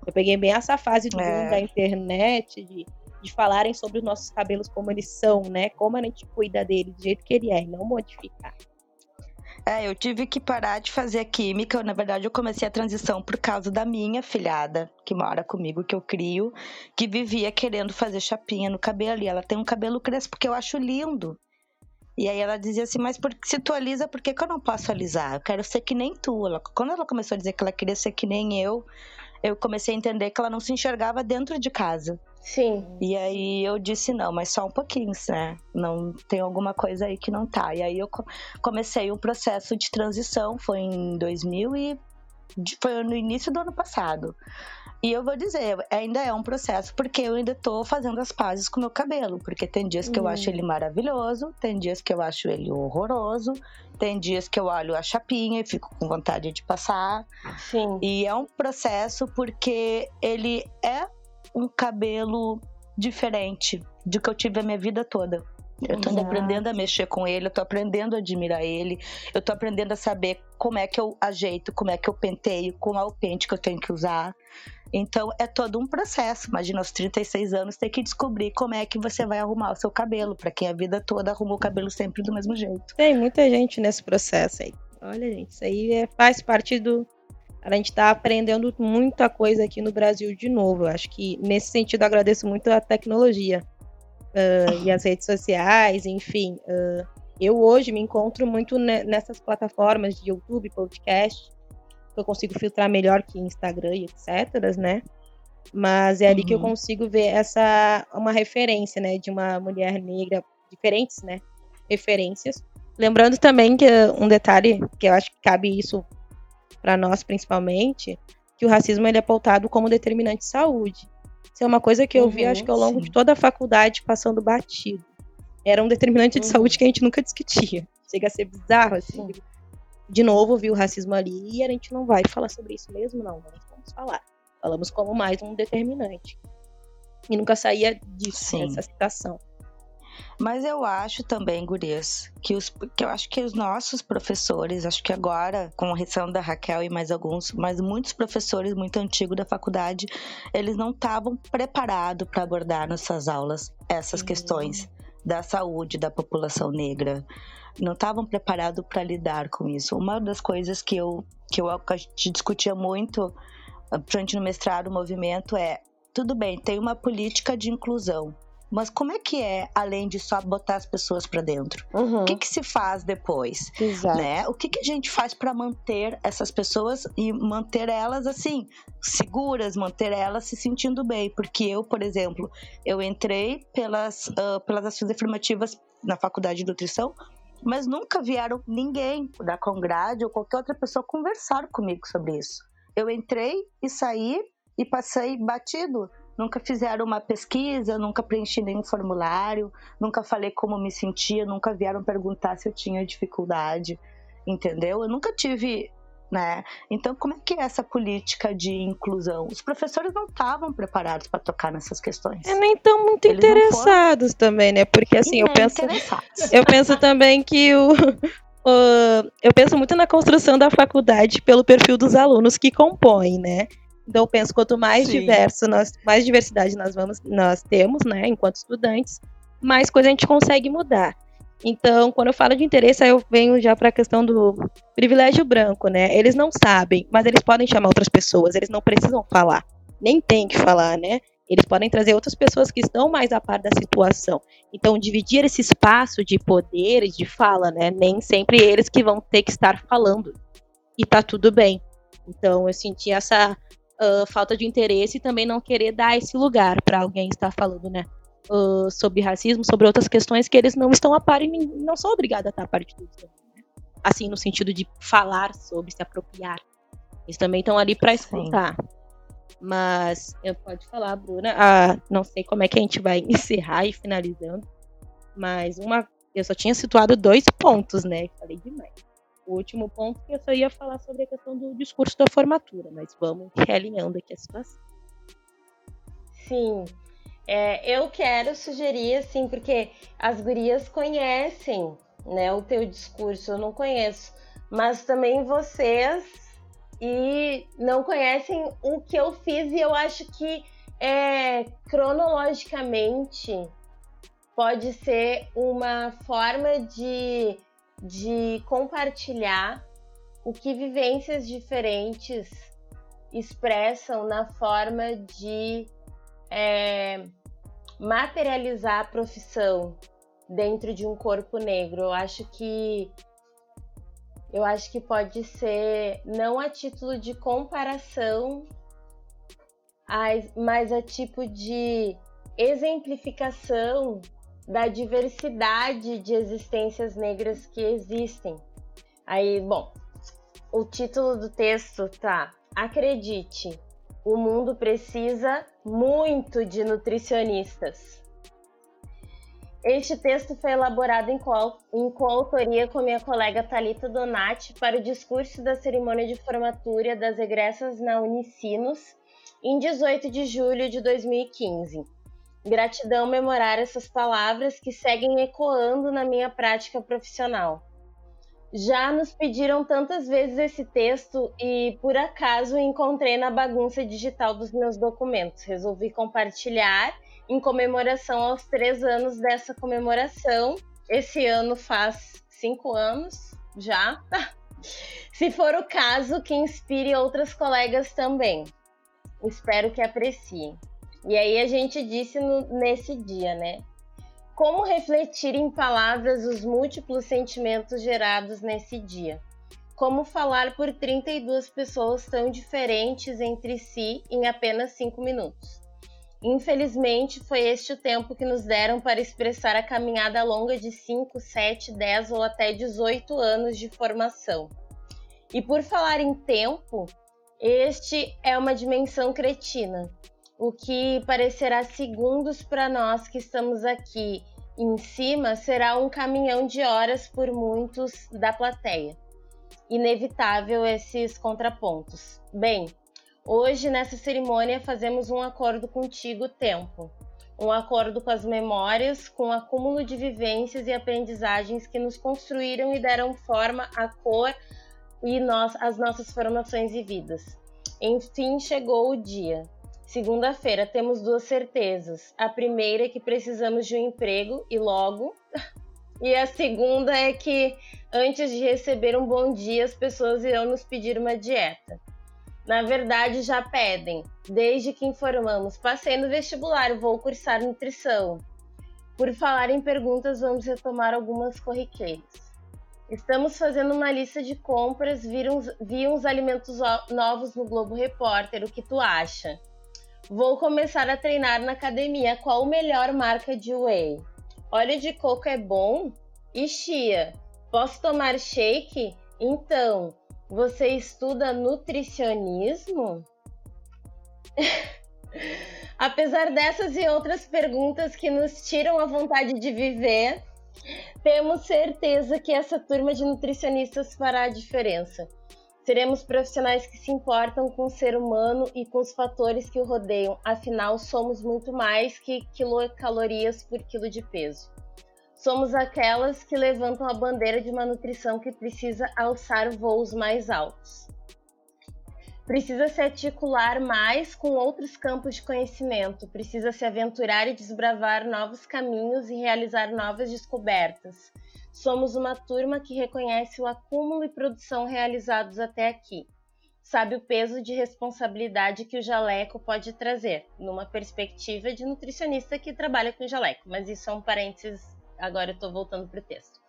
Eu peguei bem essa fase do É. da internet, de, de falarem sobre os nossos cabelos como eles são, né? Como a gente cuida dele, do jeito que ele é, e não modificar. É, eu tive que parar de fazer química. Na verdade, eu comecei a transição por causa da minha filhada, que mora comigo, que eu crio, que vivia querendo fazer chapinha no cabelo. E ela tem um cabelo crespo que eu acho lindo. E aí ela dizia assim, mas por, se tu alisa, por que, que eu não posso alisar? Eu quero ser que nem tu. Ela- quando ela começou a dizer que ela queria ser que nem eu, eu comecei a entender que ela não se enxergava dentro de casa. Sim. E aí eu disse, não, mas só um pouquinho, né? Não tem alguma coisa aí que não tá. E aí eu co- comecei um processo de transição, foi em 2000 e foi no início do ano passado. E eu vou dizer, ainda é um processo porque eu ainda tô fazendo as pazes com o meu cabelo, porque tem dias que eu Uhum. acho ele maravilhoso, tem dias que eu acho ele horroroso, tem dias que eu olho a chapinha e fico com vontade de passar. Sim. E é um processo porque ele é um cabelo diferente do que eu tive a minha vida toda. Eu tô Exato. aprendendo a mexer com ele, eu tô aprendendo a admirar ele, eu tô aprendendo a saber como é que eu ajeito, como é que eu penteio, qual é o pente que eu tenho que usar. Então é todo um processo. Imagina aos 36 anos ter que descobrir como é que você vai arrumar o seu cabelo, para quem a vida toda arrumou o cabelo sempre do mesmo jeito. Tem muita gente nesse processo aí. Olha, gente, isso aí é, faz parte do. A gente tá aprendendo muita coisa aqui no Brasil de novo. Eu acho que nesse sentido agradeço muito a tecnologia uh, e as redes sociais, enfim. Uh, eu hoje me encontro muito nessas plataformas de YouTube, podcast, que eu consigo filtrar melhor que Instagram e etc, né? Mas é ali uhum. que eu uhum. consigo ver essa uma referência, né, de uma mulher negra, diferentes, né, referências. Lembrando também que um detalhe que eu acho que cabe isso para nós principalmente, que o racismo ele é pautado como determinante de saúde. Isso é uma coisa que eu uhum, vi, acho que ao longo sim. de toda a faculdade passando batido. Era um determinante uhum. de saúde que a gente nunca discutia. Chega a ser bizarro, assim. Sim de novo viu o racismo ali e a gente não vai falar sobre isso mesmo, não. Não vamos falar. Falamos como mais um determinante. E nunca saía disso, Sim. dessa citação. Mas eu acho também, Gurias, que, os, que eu acho que os nossos professores, acho que agora, com a reação da Raquel e mais alguns, mas muitos professores muito antigos da faculdade, eles não estavam preparados para abordar nas suas aulas essas uhum. questões da saúde da população negra não estavam preparados para lidar com isso. Uma das coisas que eu que eu a gente discutia muito frente no mestrado, o movimento é tudo bem, tem uma política de inclusão, mas como é que é, além de só botar as pessoas para dentro? Uhum. O que, que se faz depois? Exato. Né? O que, que a gente faz para manter essas pessoas e manter elas assim, seguras, manter elas se sentindo bem? Porque eu, por exemplo, eu entrei pelas, uh, pelas ações afirmativas na faculdade de nutrição mas nunca vieram ninguém da Congrade ou qualquer outra pessoa conversar comigo sobre isso. Eu entrei e saí e passei batido. Nunca fizeram uma pesquisa, nunca preenchi nenhum formulário, nunca falei como me sentia, nunca vieram perguntar se eu tinha dificuldade, entendeu? Eu nunca tive né? Então, como é que é essa política de inclusão? Os professores não estavam preparados para tocar nessas questões. É, nem tão muito Eles interessados também, né? Porque assim, eu penso, eu penso também que o, o, eu penso muito na construção da faculdade pelo perfil dos alunos que compõem, né? Então, eu penso quanto mais Sim. diverso, nós, mais diversidade nós vamos, nós temos, né, enquanto estudantes, mais coisa a gente consegue mudar. Então, quando eu falo de interesse, aí eu venho já para a questão do privilégio branco, né? Eles não sabem, mas eles podem chamar outras pessoas, eles não precisam falar, nem tem que falar, né? Eles podem trazer outras pessoas que estão mais a par da situação. Então, dividir esse espaço de poder e de fala, né? Nem sempre eles que vão ter que estar falando. E tá tudo bem. Então, eu senti essa uh, falta de interesse e também não querer dar esse lugar para alguém estar falando, né? uh, sobre racismo, sobre outras questões que eles não estão a par e não são obrigados a estar a par de tudo. Né? Assim, no sentido de falar sobre, se apropriar. Eles também estão ali para escutar. Sim. Mas eu pode falar, Bruna. Ah, não sei como é que a gente vai encerrar e finalizando. Mas uma, eu só tinha situado dois pontos, né? Falei demais. O último ponto que eu só ia falar sobre a questão do discurso da formatura, mas vamos realinhando aqui a situação. Sim, é, eu quero sugerir, assim, porque as gurias conhecem né, o teu discurso, eu não conheço, mas também vocês e não conhecem o que eu fiz e eu acho que é, cronologicamente pode ser uma forma de, de compartilhar o que vivências diferentes expressam na forma de é, materializar a profissão dentro de um corpo negro. Eu acho que eu acho que pode ser não a título de comparação, mas a tipo de exemplificação da diversidade de existências negras que existem. Aí, bom, o título do texto tá: Acredite, o mundo precisa muito de nutricionistas. Este texto foi elaborado em, co em coautoria com minha colega Talita Donati para o discurso da cerimônia de formatura das egressas na Unicinos em 18 de julho de 2015. Gratidão memorar essas palavras que seguem ecoando na minha prática profissional. Já nos pediram tantas vezes esse texto e por acaso encontrei na bagunça digital dos meus documentos. Resolvi compartilhar em comemoração aos três anos dessa comemoração. Esse ano faz cinco anos já. Se for o caso, que inspire outras colegas também. Espero que apreciem. E aí a gente disse no, nesse dia, né? Como refletir em palavras os múltiplos sentimentos gerados nesse dia? Como falar por 32 pessoas tão diferentes entre si em apenas 5 minutos? Infelizmente, foi este o tempo que nos deram para expressar a caminhada longa de 5, 7, 10 ou até 18 anos de formação. E por falar em tempo, este é uma dimensão cretina, o que parecerá segundos para nós que estamos aqui em cima será um caminhão de horas por muitos da plateia. Inevitável esses contrapontos. Bem, hoje nessa cerimônia fazemos um acordo contigo, tempo. Um acordo com as memórias, com o acúmulo de vivências e aprendizagens que nos construíram e deram forma à cor e nós, as nossas formações e vidas. Enfim, chegou o dia. Segunda-feira temos duas certezas. A primeira é que precisamos de um emprego e logo. E a segunda é que antes de receber um bom dia, as pessoas irão nos pedir uma dieta. Na verdade, já pedem, desde que informamos: passei no vestibular, vou cursar nutrição. Por falar em perguntas, vamos retomar algumas corriqueiras. Estamos fazendo uma lista de compras, vi uns, vi uns alimentos novos no Globo Repórter, o que tu acha? Vou começar a treinar na academia. Qual a melhor marca de whey? Óleo de coco é bom? E chia? Posso tomar shake? Então, você estuda nutricionismo? Apesar dessas e outras perguntas que nos tiram a vontade de viver, temos certeza que essa turma de nutricionistas fará a diferença. Seremos profissionais que se importam com o ser humano e com os fatores que o rodeiam, afinal, somos muito mais que quilocalorias por quilo de peso. Somos aquelas que levantam a bandeira de uma nutrição que precisa alçar voos mais altos. Precisa se articular mais com outros campos de conhecimento, precisa se aventurar e desbravar novos caminhos e realizar novas descobertas Somos uma turma que reconhece o acúmulo e produção realizados até aqui. Sabe o peso de responsabilidade que o jaleco pode trazer, numa perspectiva de nutricionista que trabalha com jaleco. Mas isso é um parênteses, agora eu estou voltando para o texto.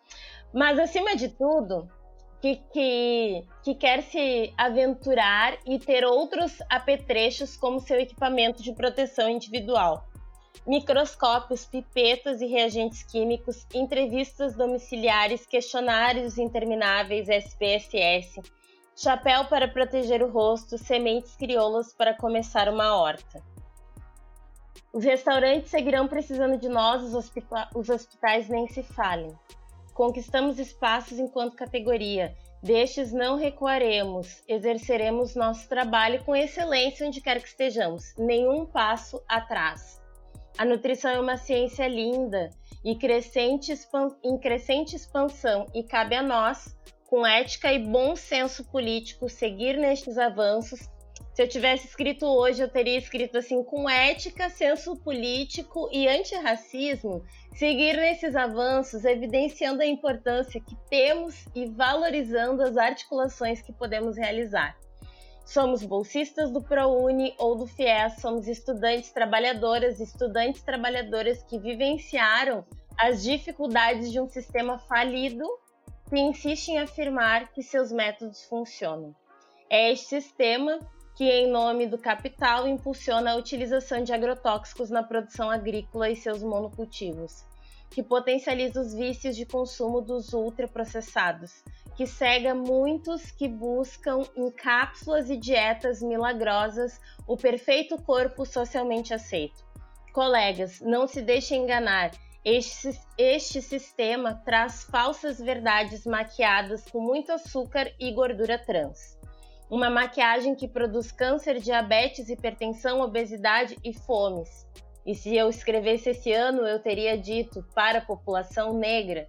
Mas acima de tudo, que, que, que, quer se aventurar e ter outros apetrechos como seu equipamento de proteção individual microscópios, pipetas e reagentes químicos, entrevistas domiciliares, questionários intermináveis SPSS, chapéu para proteger o rosto, sementes crioulas para começar uma horta. Os restaurantes seguirão precisando de nós, os, hospita os hospitais nem se falem. Conquistamos espaços enquanto categoria, destes não recuaremos, exerceremos nosso trabalho com excelência onde quer que estejamos, nenhum passo atrás. A nutrição é uma ciência linda e crescente em crescente expansão e cabe a nós, com ética e bom senso político, seguir nestes avanços. Se eu tivesse escrito hoje, eu teria escrito assim: com ética, senso político e antirracismo, seguir nesses avanços, evidenciando a importância que temos e valorizando as articulações que podemos realizar. Somos bolsistas do ProUni ou do FIES, somos estudantes trabalhadoras, estudantes trabalhadoras que vivenciaram as dificuldades de um sistema falido que insiste em afirmar que seus métodos funcionam. É este sistema que, em nome do capital, impulsiona a utilização de agrotóxicos na produção agrícola e seus monocultivos, que potencializa os vícios de consumo dos ultraprocessados, que cega muitos que buscam em cápsulas e dietas milagrosas o perfeito corpo socialmente aceito. Colegas, não se deixem enganar. Este, este sistema traz falsas verdades maquiadas com muito açúcar e gordura trans. Uma maquiagem que produz câncer, diabetes, hipertensão, obesidade e fomes. E se eu escrevesse esse ano, eu teria dito para a população negra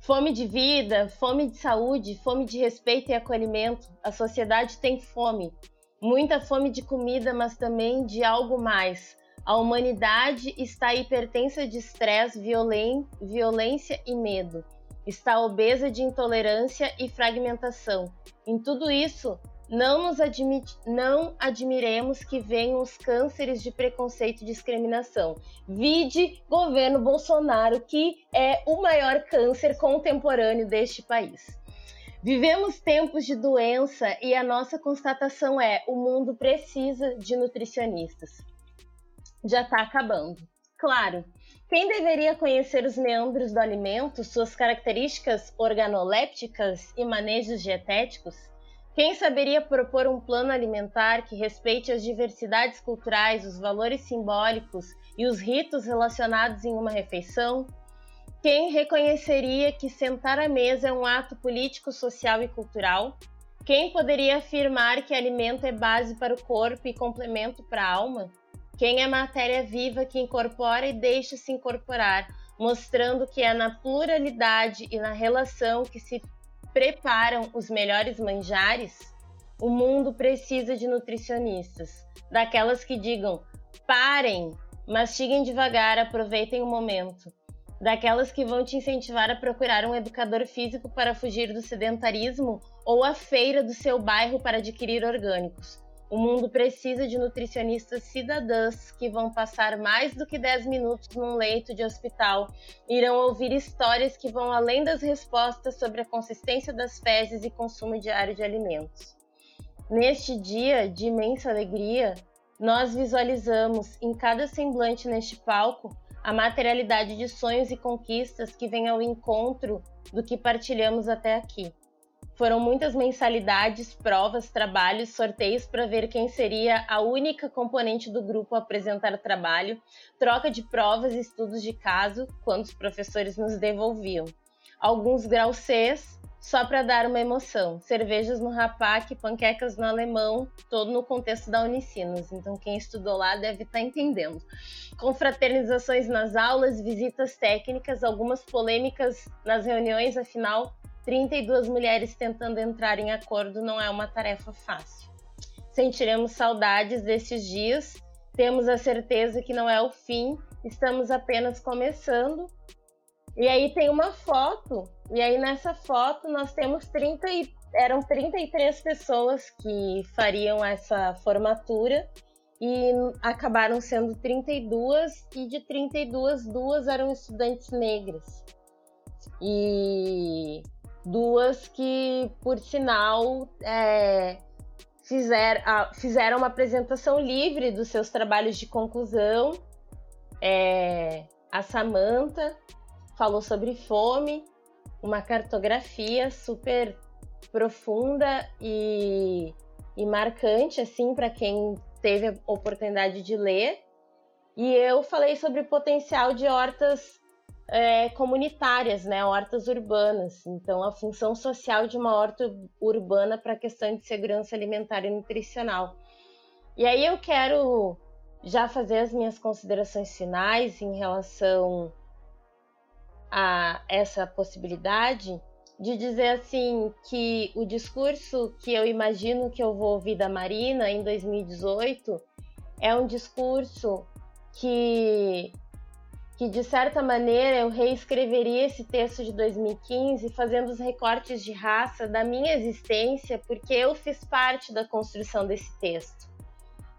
Fome de vida, fome de saúde, fome de respeito e acolhimento. A sociedade tem fome. Muita fome de comida, mas também de algo mais. A humanidade está hipertensa de estresse, violência e medo. Está obesa de intolerância e fragmentação. Em tudo isso, não nos admit, não admiremos que venham os cânceres de preconceito e discriminação. Vide governo Bolsonaro, que é o maior câncer contemporâneo deste país. Vivemos tempos de doença e a nossa constatação é: o mundo precisa de nutricionistas. Já está acabando. Claro, quem deveria conhecer os meandros do alimento, suas características organolépticas e manejos dietéticos? Quem saberia propor um plano alimentar que respeite as diversidades culturais, os valores simbólicos e os ritos relacionados em uma refeição? Quem reconheceria que sentar à mesa é um ato político, social e cultural? Quem poderia afirmar que alimento é base para o corpo e complemento para a alma? Quem é matéria viva que incorpora e deixa se incorporar, mostrando que é na pluralidade e na relação que se preparam os melhores manjares, o mundo precisa de nutricionistas, daquelas que digam: parem, mastiguem devagar, aproveitem o momento. Daquelas que vão te incentivar a procurar um educador físico para fugir do sedentarismo ou a feira do seu bairro para adquirir orgânicos. O mundo precisa de nutricionistas cidadãs que vão passar mais do que 10 minutos num leito de hospital, irão ouvir histórias que vão além das respostas sobre a consistência das fezes e consumo diário de alimentos. Neste dia de imensa alegria, nós visualizamos em cada semblante neste palco a materialidade de sonhos e conquistas que vem ao encontro do que partilhamos até aqui. Foram muitas mensalidades, provas, trabalhos, sorteios para ver quem seria a única componente do grupo a apresentar trabalho, troca de provas e estudos de caso, quando os professores nos devolviam. Alguns graus Cs, só para dar uma emoção. Cervejas no Rapac, panquecas no Alemão, todo no contexto da Unicinos. Então, quem estudou lá deve estar tá entendendo. Confraternizações nas aulas, visitas técnicas, algumas polêmicas nas reuniões, afinal, 32 mulheres tentando entrar em acordo não é uma tarefa fácil. Sentiremos saudades desses dias, temos a certeza que não é o fim, estamos apenas começando. E aí tem uma foto, e aí nessa foto nós temos 30 e, eram 33 pessoas que fariam essa formatura e acabaram sendo 32 e de 32 duas eram estudantes negras. E duas que, por sinal, é, fizer, a, fizeram uma apresentação livre dos seus trabalhos de conclusão. É, a Samantha falou sobre fome, uma cartografia super profunda e, e marcante assim para quem teve a oportunidade de ler. E eu falei sobre o potencial de hortas é, comunitárias, né, hortas urbanas. Então, a função social de uma horta urbana para a questão de segurança alimentar e nutricional. E aí eu quero já fazer as minhas considerações finais em relação a essa possibilidade de dizer assim que o discurso que eu imagino que eu vou ouvir da Marina em 2018 é um discurso que que de certa maneira eu reescreveria esse texto de 2015 fazendo os recortes de raça da minha existência, porque eu fiz parte da construção desse texto.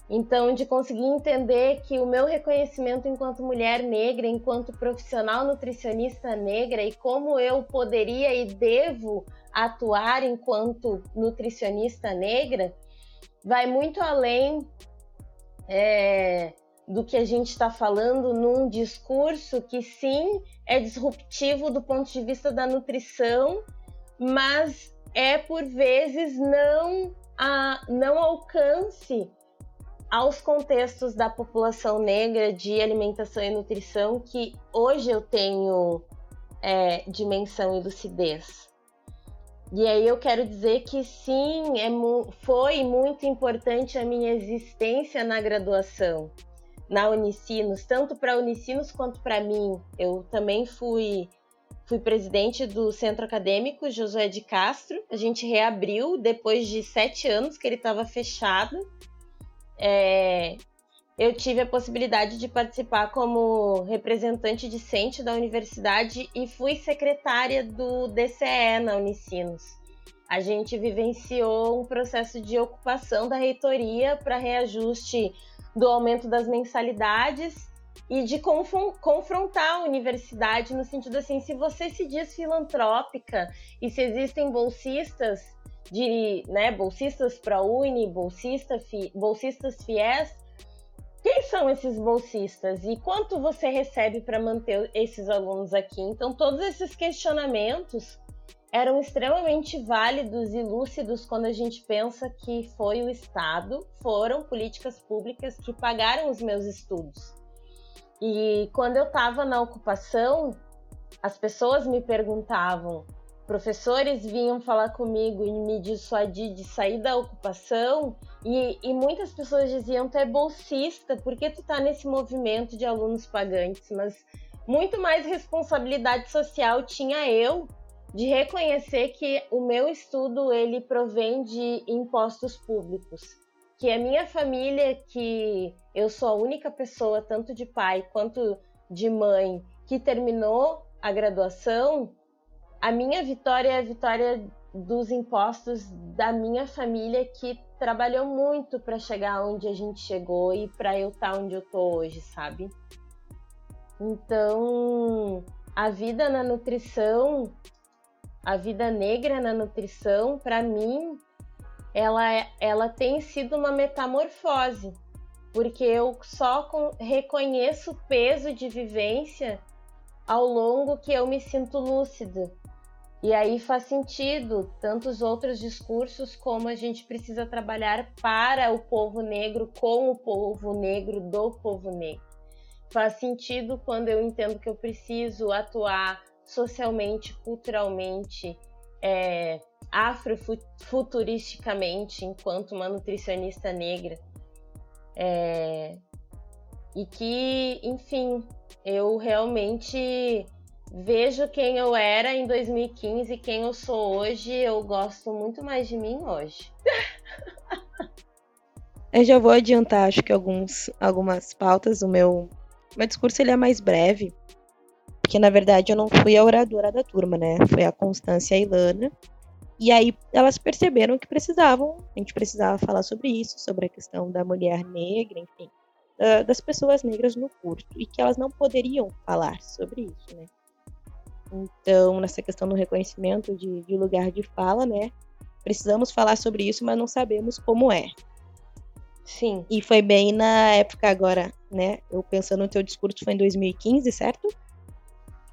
Então, de conseguir entender que o meu reconhecimento enquanto mulher negra, enquanto profissional nutricionista negra e como eu poderia e devo atuar enquanto nutricionista negra, vai muito além é, do que a gente está falando num discurso que sim é disruptivo do ponto de vista da nutrição, mas é por vezes não a não alcance aos contextos da população negra de alimentação e nutrição que hoje eu tenho é, dimensão e lucidez. E aí eu quero dizer que sim, é, foi muito importante a minha existência na graduação na Unicinos, tanto para Unicinos quanto para mim. Eu também fui fui presidente do Centro Acadêmico Josué de Castro. A gente reabriu depois de sete anos que ele estava fechado. É, eu tive a possibilidade de participar como representante discente da universidade e fui secretária do DCE na Unicinos. A gente vivenciou um processo de ocupação da reitoria para reajuste do aumento das mensalidades e de confrontar a universidade no sentido assim, se você se diz filantrópica e se existem bolsistas de, né, bolsistas para Uni, bolsista, fi, bolsistas FIES, quem são esses bolsistas e quanto você recebe para manter esses alunos aqui? Então, todos esses questionamentos eram extremamente válidos e lúcidos quando a gente pensa que foi o Estado, foram políticas públicas que pagaram os meus estudos. E quando eu estava na ocupação, as pessoas me perguntavam professores vinham falar comigo e me dissuadir de sair da ocupação e, e muitas pessoas diziam tu é bolsista, por que tu tá nesse movimento de alunos pagantes? Mas muito mais responsabilidade social tinha eu de reconhecer que o meu estudo ele provém de impostos públicos, que a minha família, que eu sou a única pessoa tanto de pai quanto de mãe que terminou a graduação, a minha vitória é a vitória dos impostos da minha família que trabalhou muito para chegar onde a gente chegou e para eu estar tá onde eu tô hoje, sabe? Então, a vida na nutrição, a vida negra na nutrição, para mim, ela, é, ela tem sido uma metamorfose, porque eu só reconheço o peso de vivência ao longo que eu me sinto lúcida. E aí faz sentido tantos outros discursos como a gente precisa trabalhar para o povo negro, com o povo negro, do povo negro. Faz sentido quando eu entendo que eu preciso atuar socialmente, culturalmente, é, afrofuturisticamente, enquanto uma nutricionista negra. É, e que, enfim, eu realmente vejo quem eu era em 2015 e quem eu sou hoje, eu gosto muito mais de mim hoje. eu já vou adiantar, acho que alguns, algumas pautas. O meu, meu discurso ele é mais breve, porque na verdade eu não fui a oradora da turma, né? Foi a Constância e a Ilana. E aí elas perceberam que precisavam, a gente precisava falar sobre isso, sobre a questão da mulher negra, enfim, das pessoas negras no curso, e que elas não poderiam falar sobre isso, né? Então, nessa questão do reconhecimento de, de lugar de fala, né? Precisamos falar sobre isso, mas não sabemos como é. Sim. E foi bem na época agora, né? Eu pensando no teu discurso foi em 2015, certo?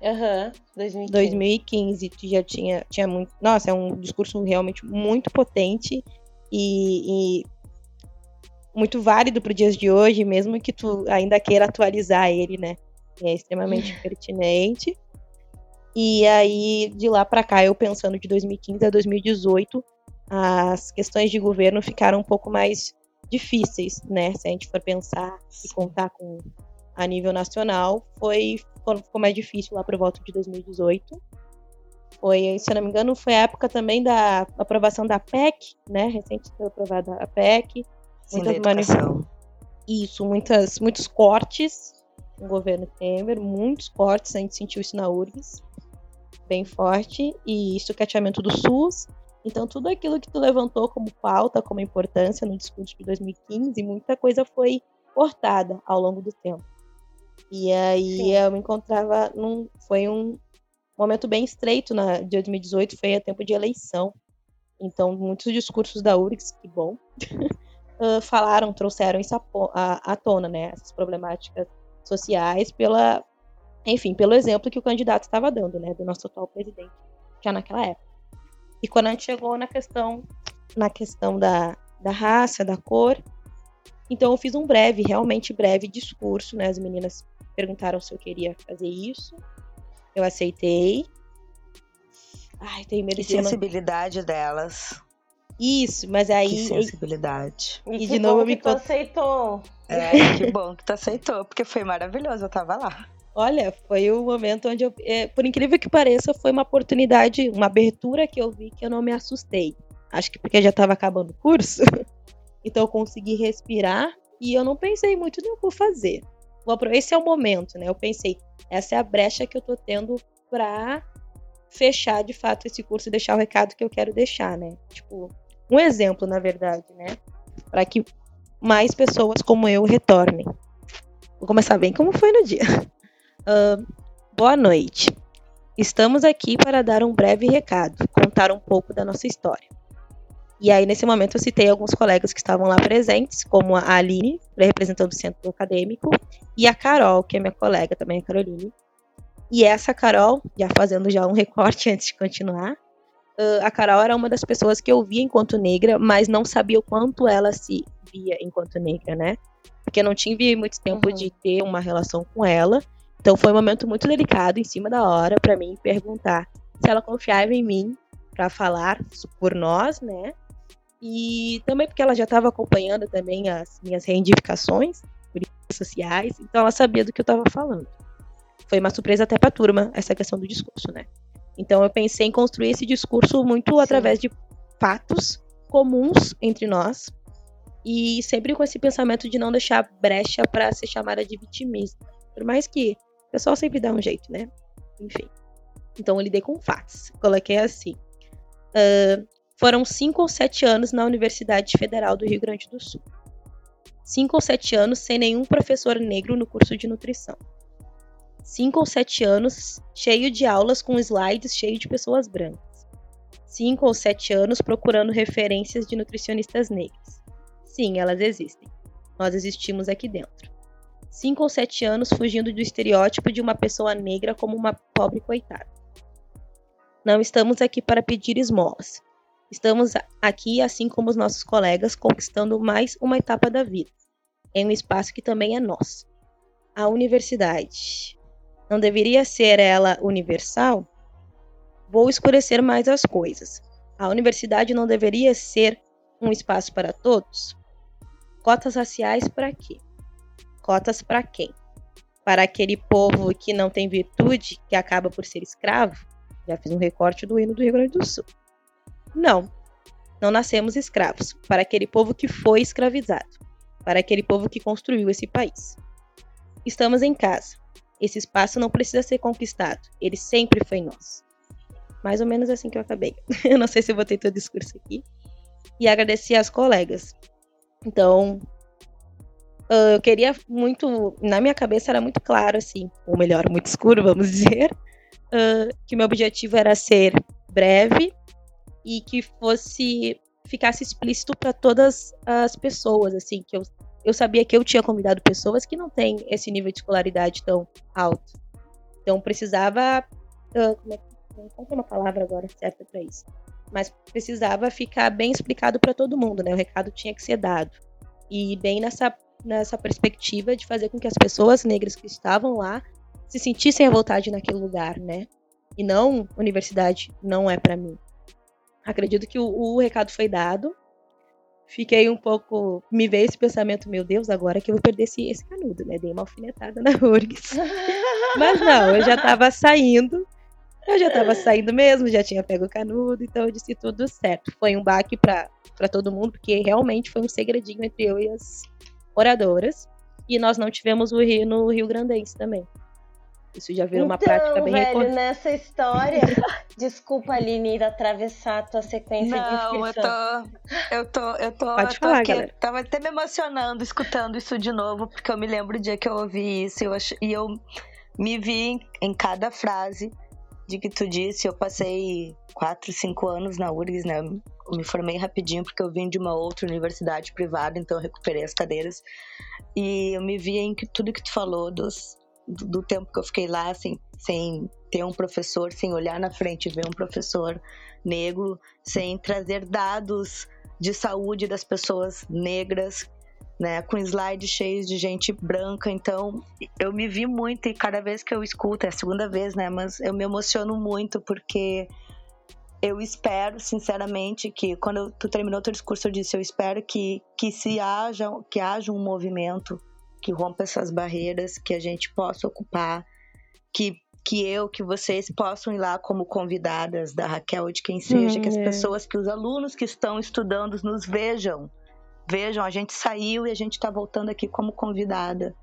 Aham, uhum, 2015. 2015, tu já tinha, tinha muito. Nossa, é um discurso realmente muito potente e, e muito válido para os dias de hoje, mesmo que tu ainda queira atualizar ele, né? É extremamente pertinente. E aí, de lá para cá, eu pensando de 2015 a 2018, as questões de governo ficaram um pouco mais difíceis, né? Se a gente for pensar e contar com a nível nacional, foi ficou mais difícil lá por volta de 2018. Foi, se eu não me engano, foi a época também da aprovação da PEC, né? Recente foi aprovada a PEC. Sim, muitas manif... Isso, muitas, muitos cortes no governo Temer, muitos cortes, a gente sentiu isso na URGS bem forte e sucateamento do SUS. Então, tudo aquilo que tu levantou como pauta, como importância no discurso de 2015, muita coisa foi cortada ao longo do tempo. E aí Sim. eu me encontrava num. Foi um momento bem estreito na, de 2018, foi a tempo de eleição. Então, muitos discursos da URGS, que bom, falaram, trouxeram isso à, à tona, né? Essas problemáticas sociais pela, enfim, pelo exemplo que o candidato estava dando, né, do nosso atual presidente, já naquela época. E quando a gente chegou na questão, na questão da, da raça, da cor, então eu fiz um breve, realmente breve discurso, né, as meninas perguntaram se eu queria fazer isso, eu aceitei. Ai, tenho medo que de sensibilidade não... delas. Isso, mas aí. Que sensibilidade. E, e de novo me. Que tu aceitou. É, que bom que tu aceitou, porque foi maravilhoso, eu tava lá. Olha, foi o momento onde eu, é, por incrível que pareça, foi uma oportunidade, uma abertura que eu vi que eu não me assustei. Acho que porque já estava acabando o curso, então eu consegui respirar e eu não pensei muito no que eu vou fazer. Esse é o momento, né? Eu pensei, essa é a brecha que eu tô tendo pra fechar de fato esse curso e deixar o recado que eu quero deixar, né? Tipo, um exemplo, na verdade, né? Para que mais pessoas como eu retornem. Vou começar bem como foi no dia. Uh, boa noite. Estamos aqui para dar um breve recado, contar um pouco da nossa história. E aí, nesse momento, eu citei alguns colegas que estavam lá presentes, como a Aline, representando o centro acadêmico, e a Carol, que é minha colega também, a Caroline. E essa Carol, já fazendo já um recorte antes de continuar, uh, a Carol era uma das pessoas que eu via enquanto negra, mas não sabia o quanto ela se via enquanto negra, né? Porque eu não tive muito tempo uhum. de ter uma relação com ela. Então foi um momento muito delicado, em cima da hora, para mim perguntar se ela confiava em mim para falar por nós, né? E também porque ela já estava acompanhando também as minhas reivindicações sociais, então ela sabia do que eu estava falando. Foi uma surpresa até para a turma essa questão do discurso, né? Então eu pensei em construir esse discurso muito Sim. através de fatos comuns entre nós e sempre com esse pensamento de não deixar brecha para ser chamada de vitimista. Por mais que o pessoal sempre dá um jeito, né? Enfim. Então eu lidei com fatos. Coloquei assim. Uh, foram cinco ou sete anos na Universidade Federal do Rio Grande do Sul. Cinco ou sete anos sem nenhum professor negro no curso de nutrição. Cinco ou sete anos cheio de aulas com slides cheios de pessoas brancas. Cinco ou sete anos procurando referências de nutricionistas negras. Sim, elas existem. Nós existimos aqui dentro. Cinco ou sete anos fugindo do estereótipo de uma pessoa negra como uma pobre coitada. Não estamos aqui para pedir esmolas. Estamos aqui, assim como os nossos colegas, conquistando mais uma etapa da vida, em um espaço que também é nosso. A universidade. Não deveria ser ela universal? Vou escurecer mais as coisas. A universidade não deveria ser um espaço para todos? Cotas raciais para quê? Cotas para quem? Para aquele povo que não tem virtude, que acaba por ser escravo? Já fiz um recorte do hino do Rio Grande do Sul. Não, não nascemos escravos, para aquele povo que foi escravizado, para aquele povo que construiu esse país. Estamos em casa. Esse espaço não precisa ser conquistado, ele sempre foi nosso. Mais ou menos assim que eu acabei. eu não sei se eu botei todo o discurso aqui. E agradecer às colegas. Então, eu queria muito. Na minha cabeça era muito claro, assim, ou melhor, muito escuro, vamos dizer, que meu objetivo era ser breve, e que fosse ficasse explícito para todas as pessoas, assim, que eu, eu sabia que eu tinha convidado pessoas que não têm esse nível de escolaridade tão alto. Então precisava, uh, como é, não uma palavra agora certa para isso, mas precisava ficar bem explicado para todo mundo, né? O recado tinha que ser dado e bem nessa nessa perspectiva de fazer com que as pessoas negras que estavam lá se sentissem à vontade naquele lugar, né? E não universidade não é para mim acredito que o, o, recado foi dado. Fiquei um pouco. Me veio esse pensamento, meu Deus, agora que eu vou perder esse, esse canudo, né? Dei uma alfinetada na URGS. Mas não, eu já tava saindo. Eu já tava saindo mesmo, já tinha pego o canudo, então eu disse tudo certo. Foi um baque para todo mundo, porque realmente foi um segredinho entre eu e as oradoras. E nós não tivemos o Rio no Rio Grandense também. Isso já virou então, uma prática bem velho, recorrente. nessa história. Desculpa, Aline, atravessar a tua sequência Não, de inscrição. eu tô. Eu tô. Eu tô, Pode eu tô falar, aqui, galera. Tava até me emocionando escutando isso de novo, porque eu me lembro o dia que eu ouvi isso eu ach... e eu me vi em, em cada frase de que tu disse. Eu passei quatro, cinco anos na URGS, né? Eu me formei rapidinho porque eu vim de uma outra universidade privada, então eu recuperei as cadeiras. E eu me vi em que tudo que tu falou dos, do, tempo que eu fiquei lá, sem, sem ter um professor, sem olhar na frente e ver um professor negro, sem trazer dados de saúde das pessoas negras, né, com slides cheios de gente branca. Então, eu me vi muito e cada vez que eu escuto, é a segunda vez, né, mas eu me emociono muito porque eu espero, sinceramente, que quando tu terminou teu discurso, eu disse, eu espero que, que se haja, que haja um movimento que rompa essas barreiras, que a gente possa ocupar que que eu, que vocês possam ir lá como convidadas da Raquel ou de quem seja, Hum, que as é. pessoas, que os alunos que estão estudando nos vejam. Vejam, a gente saiu e a gente está voltando aqui como convidada.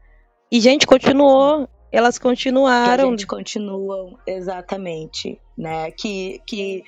E, gente, continuou. Elas Que a continuaram. gente continua, exatamente, né? Que, que,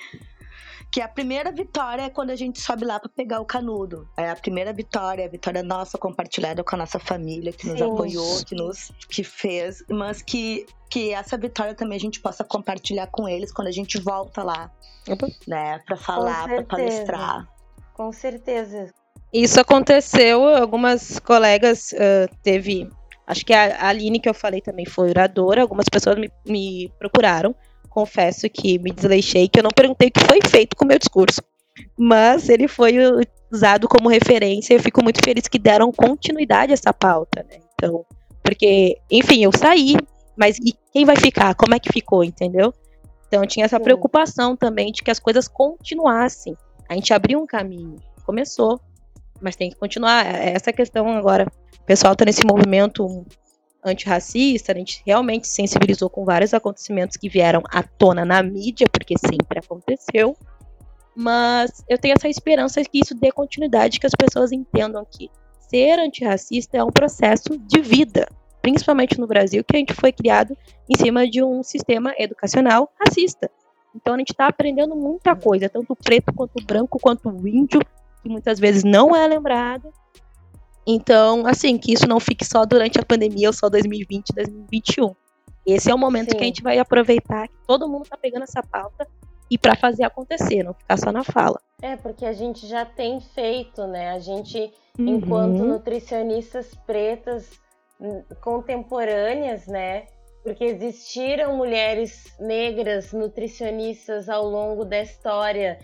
que a primeira vitória é quando a gente sobe lá para pegar o canudo. É a primeira vitória, a vitória nossa compartilhada com a nossa família, que nos Sim. apoiou, que nos que fez, mas que, que essa vitória também a gente possa compartilhar com eles quando a gente volta lá, Opa. né? Para falar, para palestrar. Com certeza. Isso aconteceu, algumas colegas ah, teve. Acho que a a Aline, que eu falei também, foi oradora. Algumas pessoas me, me procuraram. Confesso que me desleixei, que eu não perguntei o que foi feito com o meu discurso. Mas ele foi usado como referência. Eu fico muito feliz que deram continuidade a essa pauta, né? Então, porque, enfim, eu saí, mas e quem vai ficar? Como é que ficou, entendeu? Então, tinha essa preocupação também de que as coisas continuassem. A gente abriu um caminho, começou, mas tem que continuar. É Essa questão agora, o pessoal tá nesse movimento antirracista, a gente realmente se sensibilizou com vários acontecimentos que vieram à tona na mídia, porque sempre aconteceu. Mas eu tenho essa esperança que isso dê continuidade, que as pessoas entendam que ser antirracista é um processo de vida, principalmente no Brasil, que a gente foi criado em cima de um sistema educacional racista. Então a gente está aprendendo muita coisa, tanto preto quanto branco, quanto índio, que muitas vezes não é lembrado. Então, assim, que isso não fique só durante a pandemia ou só 2020, 2021. Esse é o momento Sim. que a gente vai aproveitar que todo mundo está pegando essa pauta e para fazer acontecer, não ficar só na fala. É, porque a gente já tem feito, né? A gente, enquanto Uhum. nutricionistas pretas contemporâneas, né? Porque existiram mulheres negras nutricionistas ao longo da história.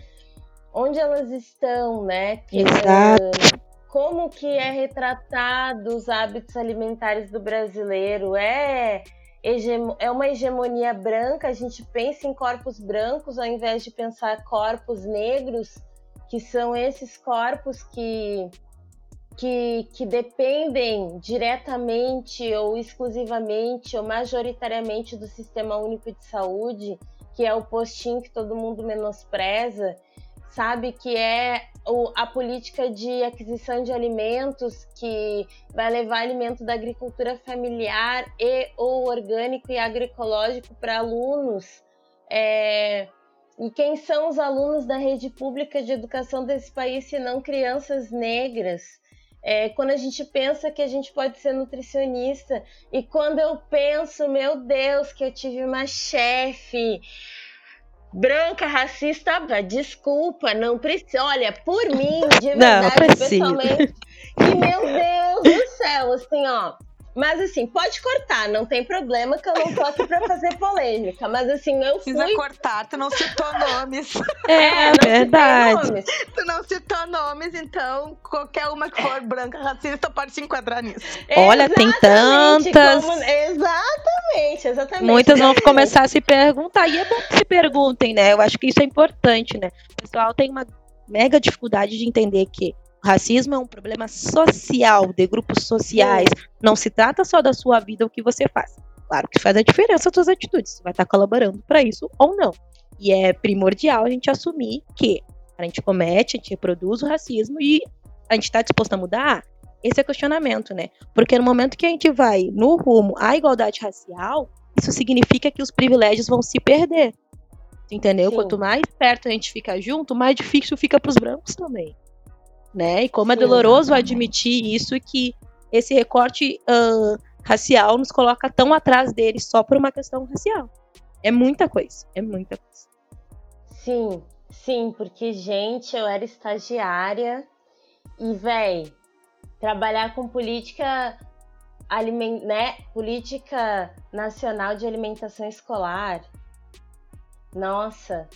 Onde elas estão, né? Que, Exato. Como que é retratado os hábitos alimentares do brasileiro? É é uma hegemonia branca, a gente pensa em corpos brancos ao invés de pensar corpos negros, que são esses corpos que, que, que dependem diretamente ou exclusivamente ou majoritariamente do Sistema Único de Saúde, que é o postinho que todo mundo menospreza, sabe? Que é o- a política de aquisição de alimentos que vai levar alimento da agricultura familiar e ou orgânico e agroecológico para alunos. É, E quem são os alunos da rede pública de educação desse país, se não crianças negras? É, quando a gente pensa que a gente pode ser nutricionista, e quando eu penso, meu Deus, que eu tive uma chefe branca, racista, ah, desculpa, não precisa. Olha, por mim, de Não, verdade, precisa. pessoalmente, que meu Deus do céu, assim, ó. Mas assim, pode cortar, não tem problema que eu não tô aqui pra fazer polêmica. Mas assim, eu fui. Precisa cortar, tu não citou nomes. É, não citei verdade. nomes. tu não citou nomes, então qualquer uma que for branca racista pode se enquadrar nisso. Olha, tem Exatamente, tantas. como- Exatamente, exatamente. Muitas vão começar a se perguntar, e é bom que se perguntem, né? Eu acho que isso é importante, né? O pessoal tem uma mega dificuldade de entender que o racismo é um problema social, de grupos sociais. Não se trata só da sua vida, o que você faz. Claro que faz a diferença as suas atitudes, você vai estar colaborando para isso ou não. E é primordial a gente assumir que a gente comete, a gente reproduz o racismo e a gente está disposto a mudar. Esse é o questionamento, né? Porque no momento que a gente vai no rumo à igualdade racial, isso significa que os privilégios vão se perder. Entendeu? Sim. Quanto mais perto a gente fica junto, mais difícil fica para os brancos também. Né? E como é doloroso admitir isso que esse recorte ah, racial nos coloca tão atrás deles só por uma questão racial. É muita coisa, é muita coisa. Sim, sim, porque, gente, eu era estagiária e, véi, trabalhar com política, né, política nacional de alimentação escolar, nossa,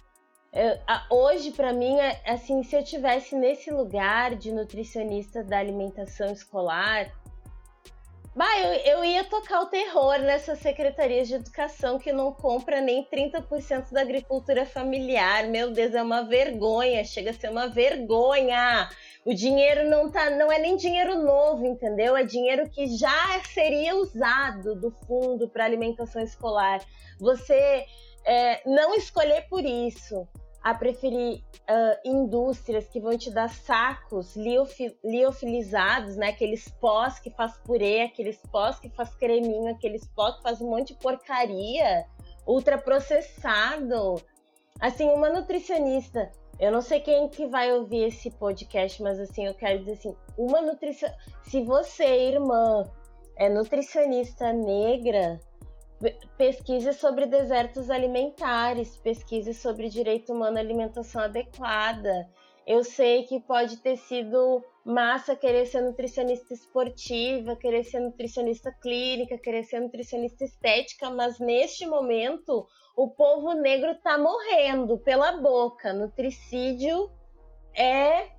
eu- a- hoje pra mim, é assim, se eu tivesse nesse lugar de nutricionista da alimentação escolar, Bah, eu, eu ia tocar o terror nessas secretarias de educação que não compra nem 30% da agricultura familiar. Meu Deus, é uma vergonha, chega a ser uma vergonha. O dinheiro não tá, não é nem dinheiro novo, entendeu? É dinheiro que já seria usado do fundo para alimentação escolar. Você é, não escolher por isso a preferir uh, indústrias que vão te dar sacos liofi liofilizados, né? Aqueles pós que faz purê, aqueles pós que faz creminho, aqueles pós que faz um monte de porcaria, ultraprocessado. Assim, uma nutricionista, eu não sei quem que vai ouvir esse podcast, mas assim, eu quero dizer assim, uma nutrição, se você, irmã, é nutricionista negra, pesquise sobre desertos alimentares, pesquise sobre direito humano à alimentação adequada. Eu sei que pode ter sido massa querer ser nutricionista esportiva, querer ser nutricionista clínica, querer ser nutricionista estética, mas neste momento o povo negro está morrendo pela boca. Nutricídio é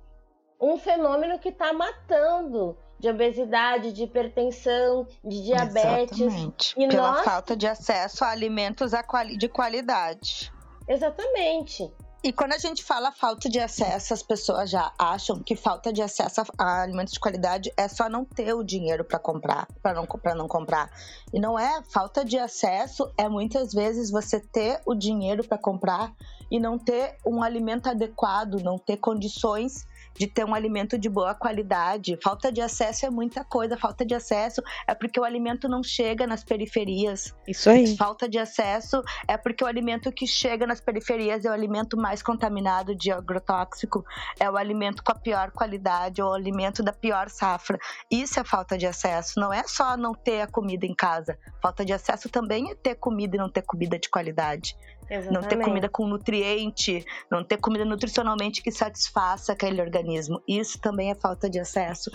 um fenômeno que está matando de obesidade, de hipertensão, de diabetes. Exatamente. E Pela nós... falta de acesso a alimentos de qualidade. Exatamente. E quando a gente fala falta de acesso, as pessoas já acham que falta de acesso a alimentos de qualidade é só não ter o dinheiro para comprar, para não, não comprar. E não é falta de acesso, é muitas vezes você ter o dinheiro para comprar e não ter um alimento adequado, não ter condições de ter um alimento de boa qualidade. Falta de acesso é muita coisa. Falta de acesso é porque o alimento não chega nas periferias. Isso aí. Falta de acesso é porque o alimento que chega nas periferias é o alimento mais contaminado de agrotóxico, é o alimento com a pior qualidade, é o alimento da pior safra. Isso é falta de acesso. Não é só não ter a comida em casa. Falta de acesso também é ter comida e não ter comida de qualidade. Exatamente. Não ter comida com nutriente, não ter comida nutricionalmente que satisfaça aquele organismo. Isso também é falta de acesso.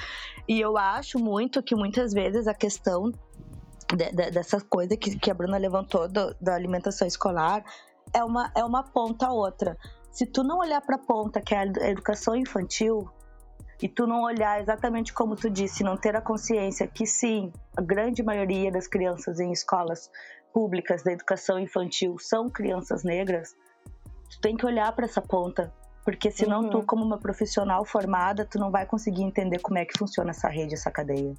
E eu acho muito que muitas vezes a questão de, de, dessa coisa que, que a Bruna levantou do, da alimentação escolar é uma, é uma ponta a outra. Se tu não olhar para a ponta, que é a educação infantil, e tu não olhar exatamente como tu disse, não ter a consciência que sim, a grande maioria das crianças em escolas públicas da educação infantil são crianças negras, tu tem que olhar para essa ponta, porque senão uhum. tu como uma profissional formada, tu não vai conseguir entender como é que funciona essa rede, essa cadeia.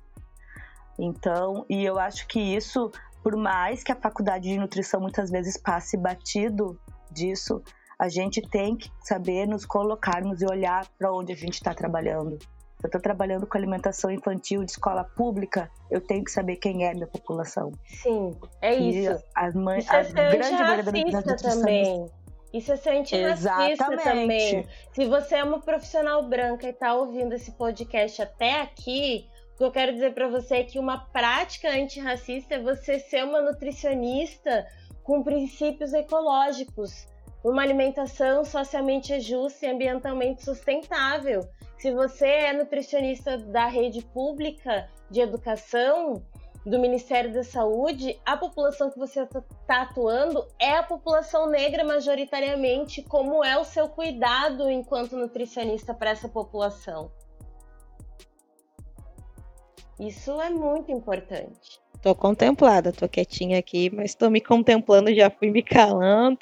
Então, e eu acho que isso, por mais que a faculdade de nutrição muitas vezes passe batido disso, a gente tem que saber nos colocarmos e olhar para onde a gente está trabalhando. Se eu estou trabalhando com alimentação infantil de escola pública, eu tenho que saber quem é a minha população. Sim, é isso. As mães, isso é ser grande maioria também. Isso é ser antirracista também. Se você é uma profissional branca e está ouvindo esse podcast até aqui, o que eu quero dizer para você é que uma prática antirracista é você ser uma nutricionista com princípios ecológicos, uma alimentação socialmente justa e ambientalmente sustentável. Se você é nutricionista da rede pública de educação, do Ministério da Saúde, a população que você está atuando é a população negra majoritariamente. Como é o seu cuidado enquanto nutricionista para essa população? Isso é muito importante. Tô contemplada, tô quietinha aqui, mas tô me contemplando, já fui me calando.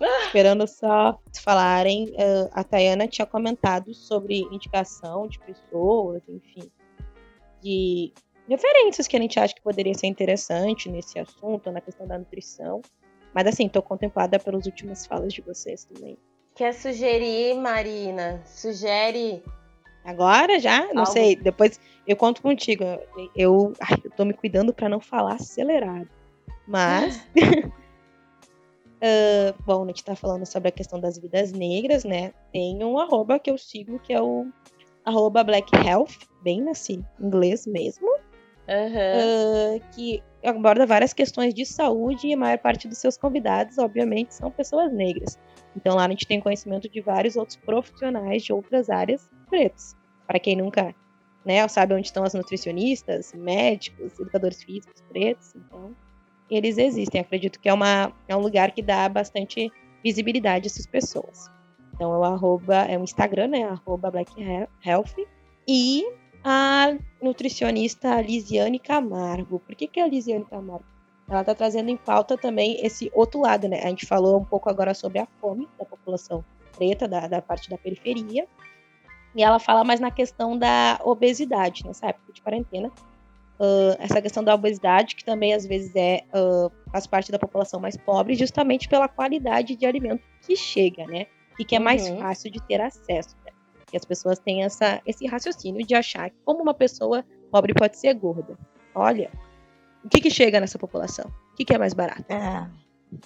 Esperando só falarem, a Tayana tinha comentado sobre indicação de pessoas, enfim, de referências que a gente acha que poderia ser interessante nesse assunto, na questão da nutrição. Mas assim, estou contemplada pelas últimas falas de vocês também. Quer sugerir, Marina? Sugere. Agora já? Não Algo... sei. Depois eu conto contigo. Eu, ai, eu tô me cuidando para não falar acelerado. Mas Uh, bom, a gente tá falando sobre a questão das vidas negras, né? Tem um arroba que eu sigo, que é o arroba Black Health, bem nesse inglês mesmo. Uhum. Uh, que aborda várias questões de saúde e a maior parte dos seus convidados, obviamente, são pessoas negras. Então lá a gente tem conhecimento de vários outros profissionais de outras áreas pretos. Para quem nunca né, sabe onde estão as nutricionistas, médicos, educadores físicos pretos, então eles existem. Acredito que é, uma, é um lugar que dá bastante visibilidade a essas pessoas. Então é o arroba, é o Instagram, né? Arroba Black Health. E a nutricionista Lisiane Camargo. Por que, que é a Lisiane Camargo? Ela está trazendo em pauta também esse outro lado, né? A gente falou um pouco agora sobre a fome da população preta, da, da parte da periferia. E ela fala mais na questão da obesidade, nessa época de quarentena. Uh, essa questão da obesidade, que também às vezes é, uh, faz parte da população mais pobre, justamente pela qualidade de alimento que chega, né? E que é mais Uhum. fácil de ter acesso. Né? E as pessoas têm essa, esse raciocínio de achar que como uma pessoa pobre pode ser gorda. Olha, o que, que chega nessa população? O que, que é mais barato? É.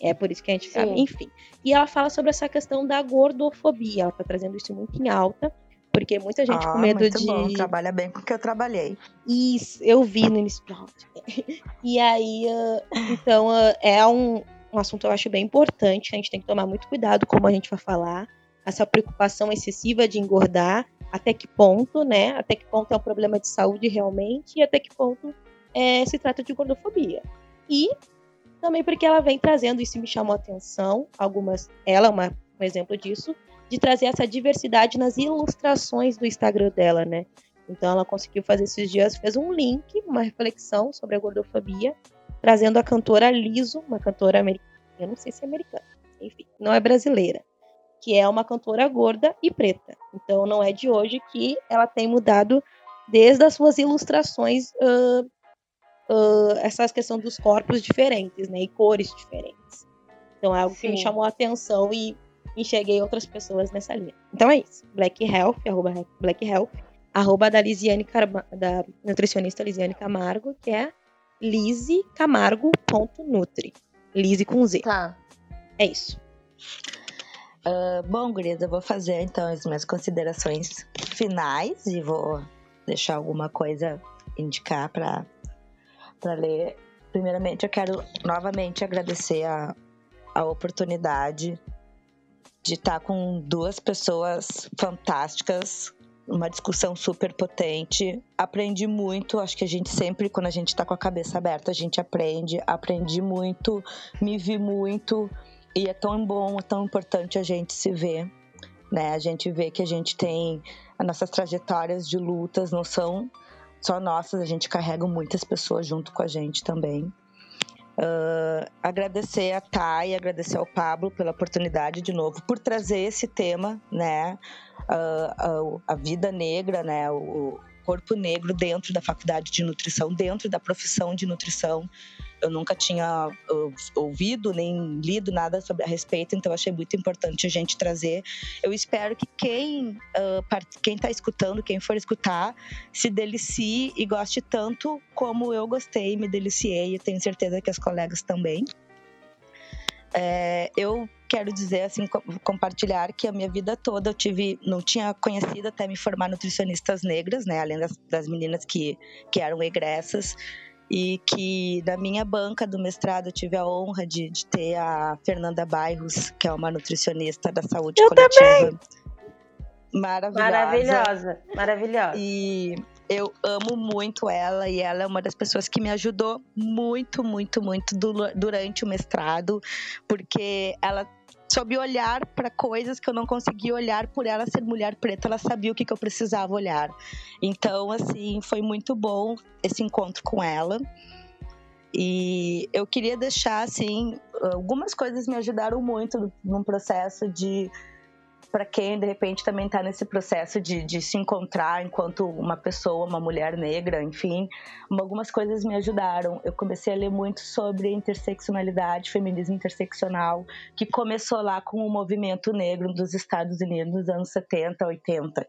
É por isso que a gente. Sim. Enfim. E ela fala sobre essa questão da gordofobia. Ela tá trazendo isso muito em alta. Porque muita gente Ah, com medo muito de. bom. Trabalha bem com o que eu trabalhei. Isso, eu vi no início. E aí, ah, então, ah, é um, um assunto eu acho bem importante. A gente tem que tomar muito cuidado como a gente vai falar. Essa preocupação excessiva de engordar, até que ponto, né? Até que ponto é um problema de saúde realmente e até que ponto é, se trata de gordofobia. E também porque ela vem trazendo, isso me chamou a atenção, algumas, ela é uma, um exemplo disso, de trazer essa diversidade nas ilustrações do Instagram dela, né? Então ela conseguiu fazer esses dias, fez um link, uma reflexão sobre a gordofobia, trazendo a cantora Liso, uma cantora americana, eu não sei se é americana, enfim, não é brasileira, que é uma cantora gorda e preta. Então não é de hoje que ela tem mudado desde as suas ilustrações ah, ah, essa questão dos corpos diferentes, né, e cores diferentes. Então é algo que me Sim. chamou a atenção e enxerguei outras pessoas nessa linha. Então é isso. Black Health, arroba Black Health, arroba da Lisiane Carma- da nutricionista Lisiane Camargo, que é lisecamargo.nutri. Lise com Z. Tá. É isso. Ah, bom, gurias, eu vou fazer então as minhas considerações finais e vou deixar alguma coisa indicar para para ler. Primeiramente, eu quero novamente agradecer a, a oportunidade de estar com duas pessoas fantásticas, uma discussão super potente. Aprendi muito, acho que a gente sempre, quando a gente está com a cabeça aberta, a gente aprende. Aprendi muito, me vi muito. E é tão bom, é tão importante a gente se ver, né? A gente vê que a gente tem as nossas trajetórias de lutas, não são só nossas, a gente carrega muitas pessoas junto com a gente também. Ah, agradecer a Thay, agradecer ao Pablo pela oportunidade de novo, por trazer esse tema, né? Ah, a, a vida negra, né? O, o corpo negro dentro da faculdade de nutrição, dentro da profissão de nutrição. Eu nunca tinha ah, ouvido nem lido nada sobre a respeito, então achei muito importante a gente trazer. Eu espero que quem part- quem está escutando, quem for escutar, se delicie e goste tanto como eu gostei, me deliciei. e tenho certeza que as colegas também. É, eu quero dizer assim, co- compartilhar que a minha vida toda eu tive, não tinha conhecido até me formar nutricionistas negras, né? Além das, das meninas que, que eram egressas e que na minha banca do mestrado eu tive a honra de, de ter a Fernanda Bairros, que é uma nutricionista da saúde Eu coletiva. Maravilhosa. Maravilhosa. Maravilhosa. E eu amo muito ela e ela é uma das pessoas que me ajudou muito, muito, muito du- durante o mestrado, porque ela soube olhar para coisas que eu não conseguia olhar por ela ser mulher preta, ela sabia o que, que eu precisava olhar. Então, assim, foi muito bom esse encontro com ela. E eu queria deixar, assim, algumas coisas me ajudaram muito num processo de para quem de repente também está nesse processo de, de se encontrar enquanto uma pessoa, uma mulher negra, enfim, algumas coisas me ajudaram. Eu comecei a ler muito sobre interseccionalidade, feminismo interseccional, que começou lá com o movimento negro dos Estados Unidos nos anos 70, 80.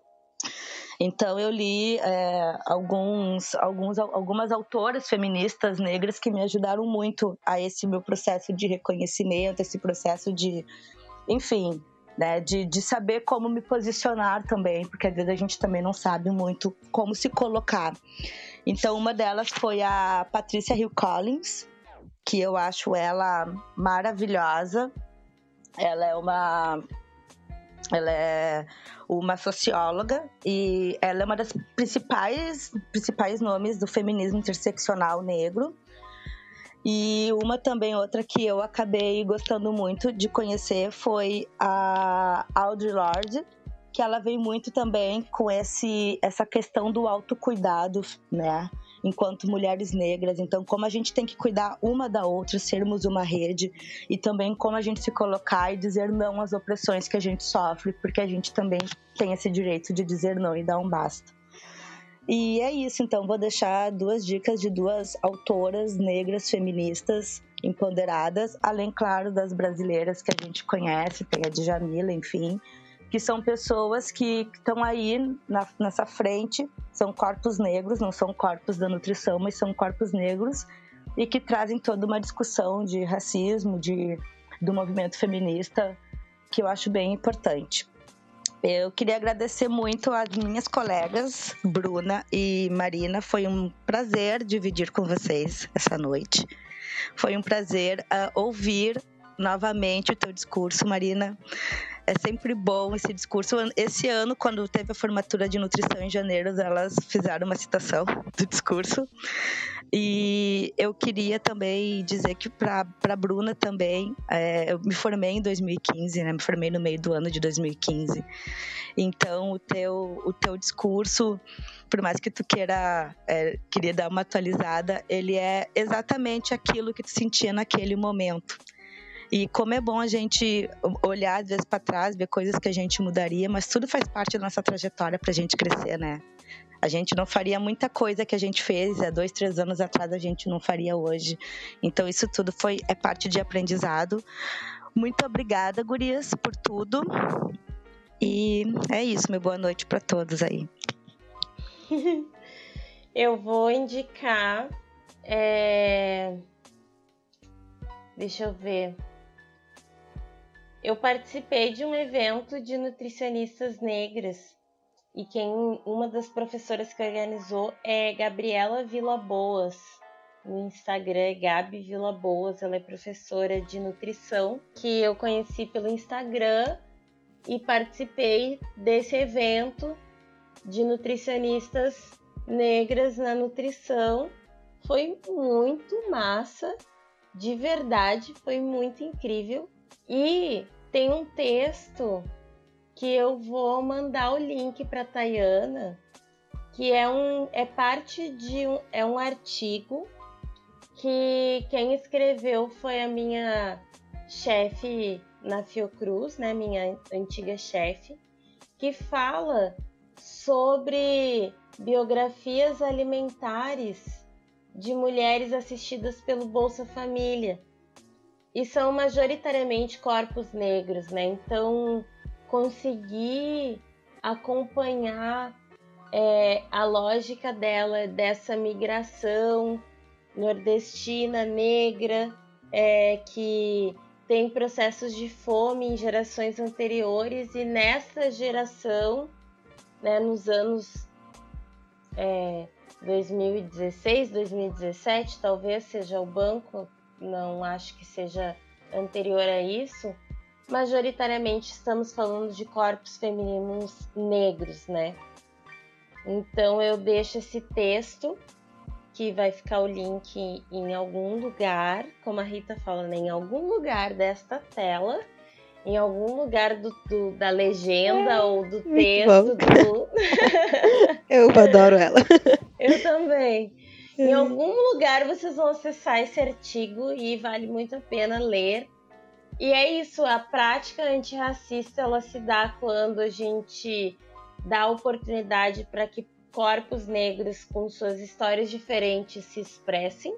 Então eu li é, alguns, alguns, algumas autoras feministas negras que me ajudaram muito a esse meu processo de reconhecimento, esse processo de, enfim, né, de, de saber como me posicionar também, porque às vezes a gente também não sabe muito como se colocar. Então, uma delas foi a Patrícia Hill Collins, que eu acho ela maravilhosa. Ela é uma ela é uma socióloga e ela é uma das principais principais nomes do feminismo interseccional negro. E uma também, outra que eu acabei gostando muito de conhecer foi a Audre Lorde, que ela vem muito também com esse, essa questão do autocuidado, né? Enquanto mulheres negras. Então, como a gente tem que cuidar uma da outra, sermos uma rede, e também como a gente se colocar e dizer não às opressões que a gente sofre, porque a gente também tem esse direito de dizer não e dar um basta. E é isso, então vou deixar duas dicas de duas autoras negras feministas empoderadas, além, claro, das brasileiras que a gente conhece, tem a Djamila, enfim, que são pessoas que estão aí na, nessa frente, são corpos negros, não são corpos da nutrição, mas são corpos negros e que trazem toda uma discussão de racismo, de, do movimento feminista, que eu acho bem importante. Eu queria agradecer muito às minhas colegas, Bruna e Marina. Foi um prazer dividir com vocês essa noite. Foi um prazer uh, ouvir novamente o teu discurso, Marina. É sempre bom esse discurso. Esse ano, quando teve a formatura de nutrição em janeiro, elas fizeram uma citação do discurso. E eu queria também dizer que para a Bruna também, é, eu me formei em 2015, né? Me formei no meio do ano de 2015. Então, o teu, o teu discurso, por mais que tu queira, é, queria dar uma atualizada, ele é exatamente aquilo que tu sentia naquele momento. E como é bom a gente olhar às vezes para trás, ver coisas que a gente mudaria, mas tudo faz parte da nossa trajetória para a gente crescer, né? A gente não faria muita coisa que a gente fez há dois, três anos atrás, a gente não faria hoje. Então isso tudo foi é parte de aprendizado. Muito obrigada, Gurias, por tudo. E é isso, meu boa noite para todos aí. Eu vou indicar. É... Deixa eu ver eu participei de um evento de nutricionistas negras e quem uma das professoras que organizou é Gabriela Vila Boas. No Instagram é Gabi Vila Boas, ela é professora de nutrição que eu conheci pelo Instagram e participei desse evento de nutricionistas negras na nutrição. Foi muito massa, de verdade, foi muito incrível. E tem um texto que eu vou mandar o link para Tayana, que é um é parte de um é um artigo que quem escreveu foi a minha chefe na Fiocruz, né, minha antiga chefe, que fala sobre biografias alimentares de mulheres assistidas pelo Bolsa Família e são majoritariamente corpos negros, né? Então, conseguir acompanhar é, a lógica dela, dessa migração nordestina negra, é, que tem processos de fome em gerações anteriores, e nessa geração, né, nos anos é, 2016, 2017, talvez seja o banco não acho que seja anterior a isso, majoritariamente estamos falando de corpos femininos negros, né? Então eu deixo esse texto que vai ficar o link em algum lugar, como a Rita fala, né? em algum lugar desta tela, em algum lugar do, do da legenda é, ou do texto. Do... eu adoro ela. Eu também. Em algum lugar vocês vão acessar esse artigo e vale muito a pena ler. E é isso, a prática antirracista ela se dá quando a gente dá oportunidade para que corpos negros com suas histórias diferentes se expressem.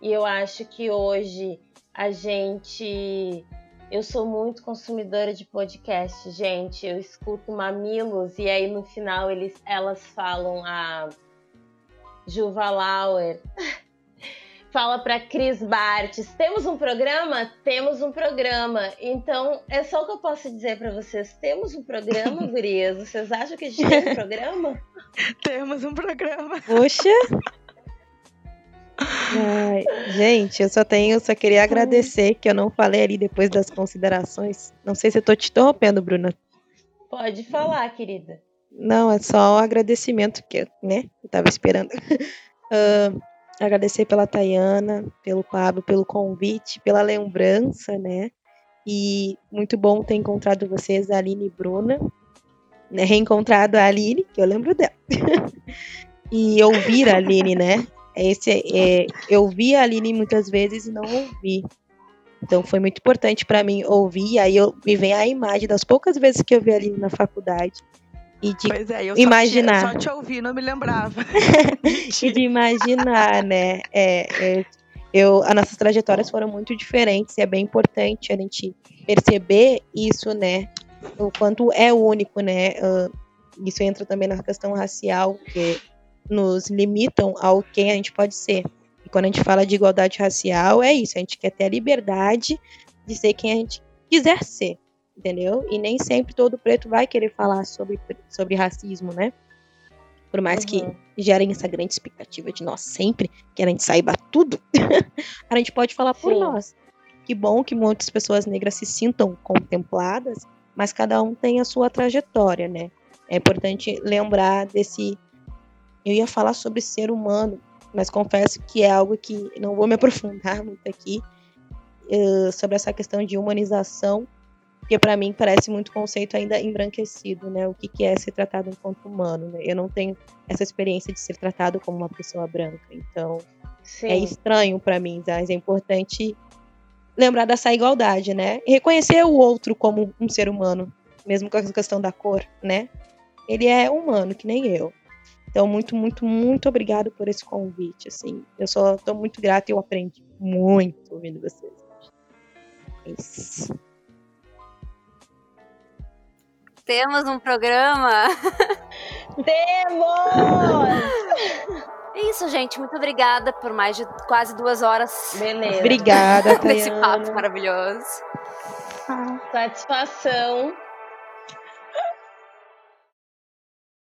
E eu acho que hoje a gente eu sou muito consumidora de podcast, gente. Eu escuto Mamilos e aí no final eles, elas falam a Juva Lauer. Fala para Cris Bartes. Temos um programa? Temos um programa. Então, é só o que eu posso dizer para vocês. Temos um programa, gurias? Vocês acham que a gente tem um programa? Temos um programa. Poxa! Ai, gente, eu só tenho, só queria agradecer que eu não falei ali depois das considerações. Não sei se eu tô te interrompendo, Bruna. Pode falar, querida. Não, é só um agradecimento que né, eu tava esperando. uh, agradecer pela Tayana, pelo Pablo, pelo convite, pela lembrança, né? E muito bom ter encontrado vocês, Aline e Bruna. né, reencontrado a Aline, que eu lembro dela. e ouvir a Aline, né? Esse, é, eu vi a Aline muitas vezes e não ouvi. Então foi muito importante para mim ouvir. Aí eu, me vem a imagem das poucas vezes que eu vi a Aline na faculdade. E de Pois é, eu imaginar. Só, te, só te ouvi, não me lembrava. e de imaginar, né? É, é, eu, as nossas trajetórias foram muito diferentes e é bem importante a gente perceber isso, né? O quanto é único, né? Uh, isso entra também na questão racial, que nos limitam ao quem a gente pode ser. E quando a gente fala de igualdade racial, é isso, a gente quer ter a liberdade de ser quem a gente quiser ser, entendeu? E nem sempre todo preto vai querer falar sobre, sobre racismo, né? Por mais uhum. que gerem essa grande expectativa de nós sempre que a gente saiba tudo, a gente pode falar por Sim. nós. Que bom que muitas pessoas negras se sintam contempladas, mas cada um tem a sua trajetória, né? É importante lembrar desse. Eu ia falar sobre ser humano, mas confesso que é algo que não vou me aprofundar muito aqui uh, sobre essa questão de humanização porque para mim parece muito conceito ainda embranquecido, né? O que, que é ser tratado enquanto humano, né? Eu não tenho essa experiência de ser tratado como uma pessoa branca, então Sim. é estranho para mim, mas é importante lembrar dessa igualdade, né? E reconhecer o outro como um ser humano, mesmo com a questão da cor, né? Ele é humano, que nem eu. Então, muito, muito, muito obrigado por esse convite, assim. Eu só tô muito grata e eu aprendi muito ouvindo vocês. É isso. Temos um programa. Temos! É isso, gente. Muito obrigada por mais de quase duas horas. Beleza. Obrigada, Nesse papo maravilhoso. Satisfação.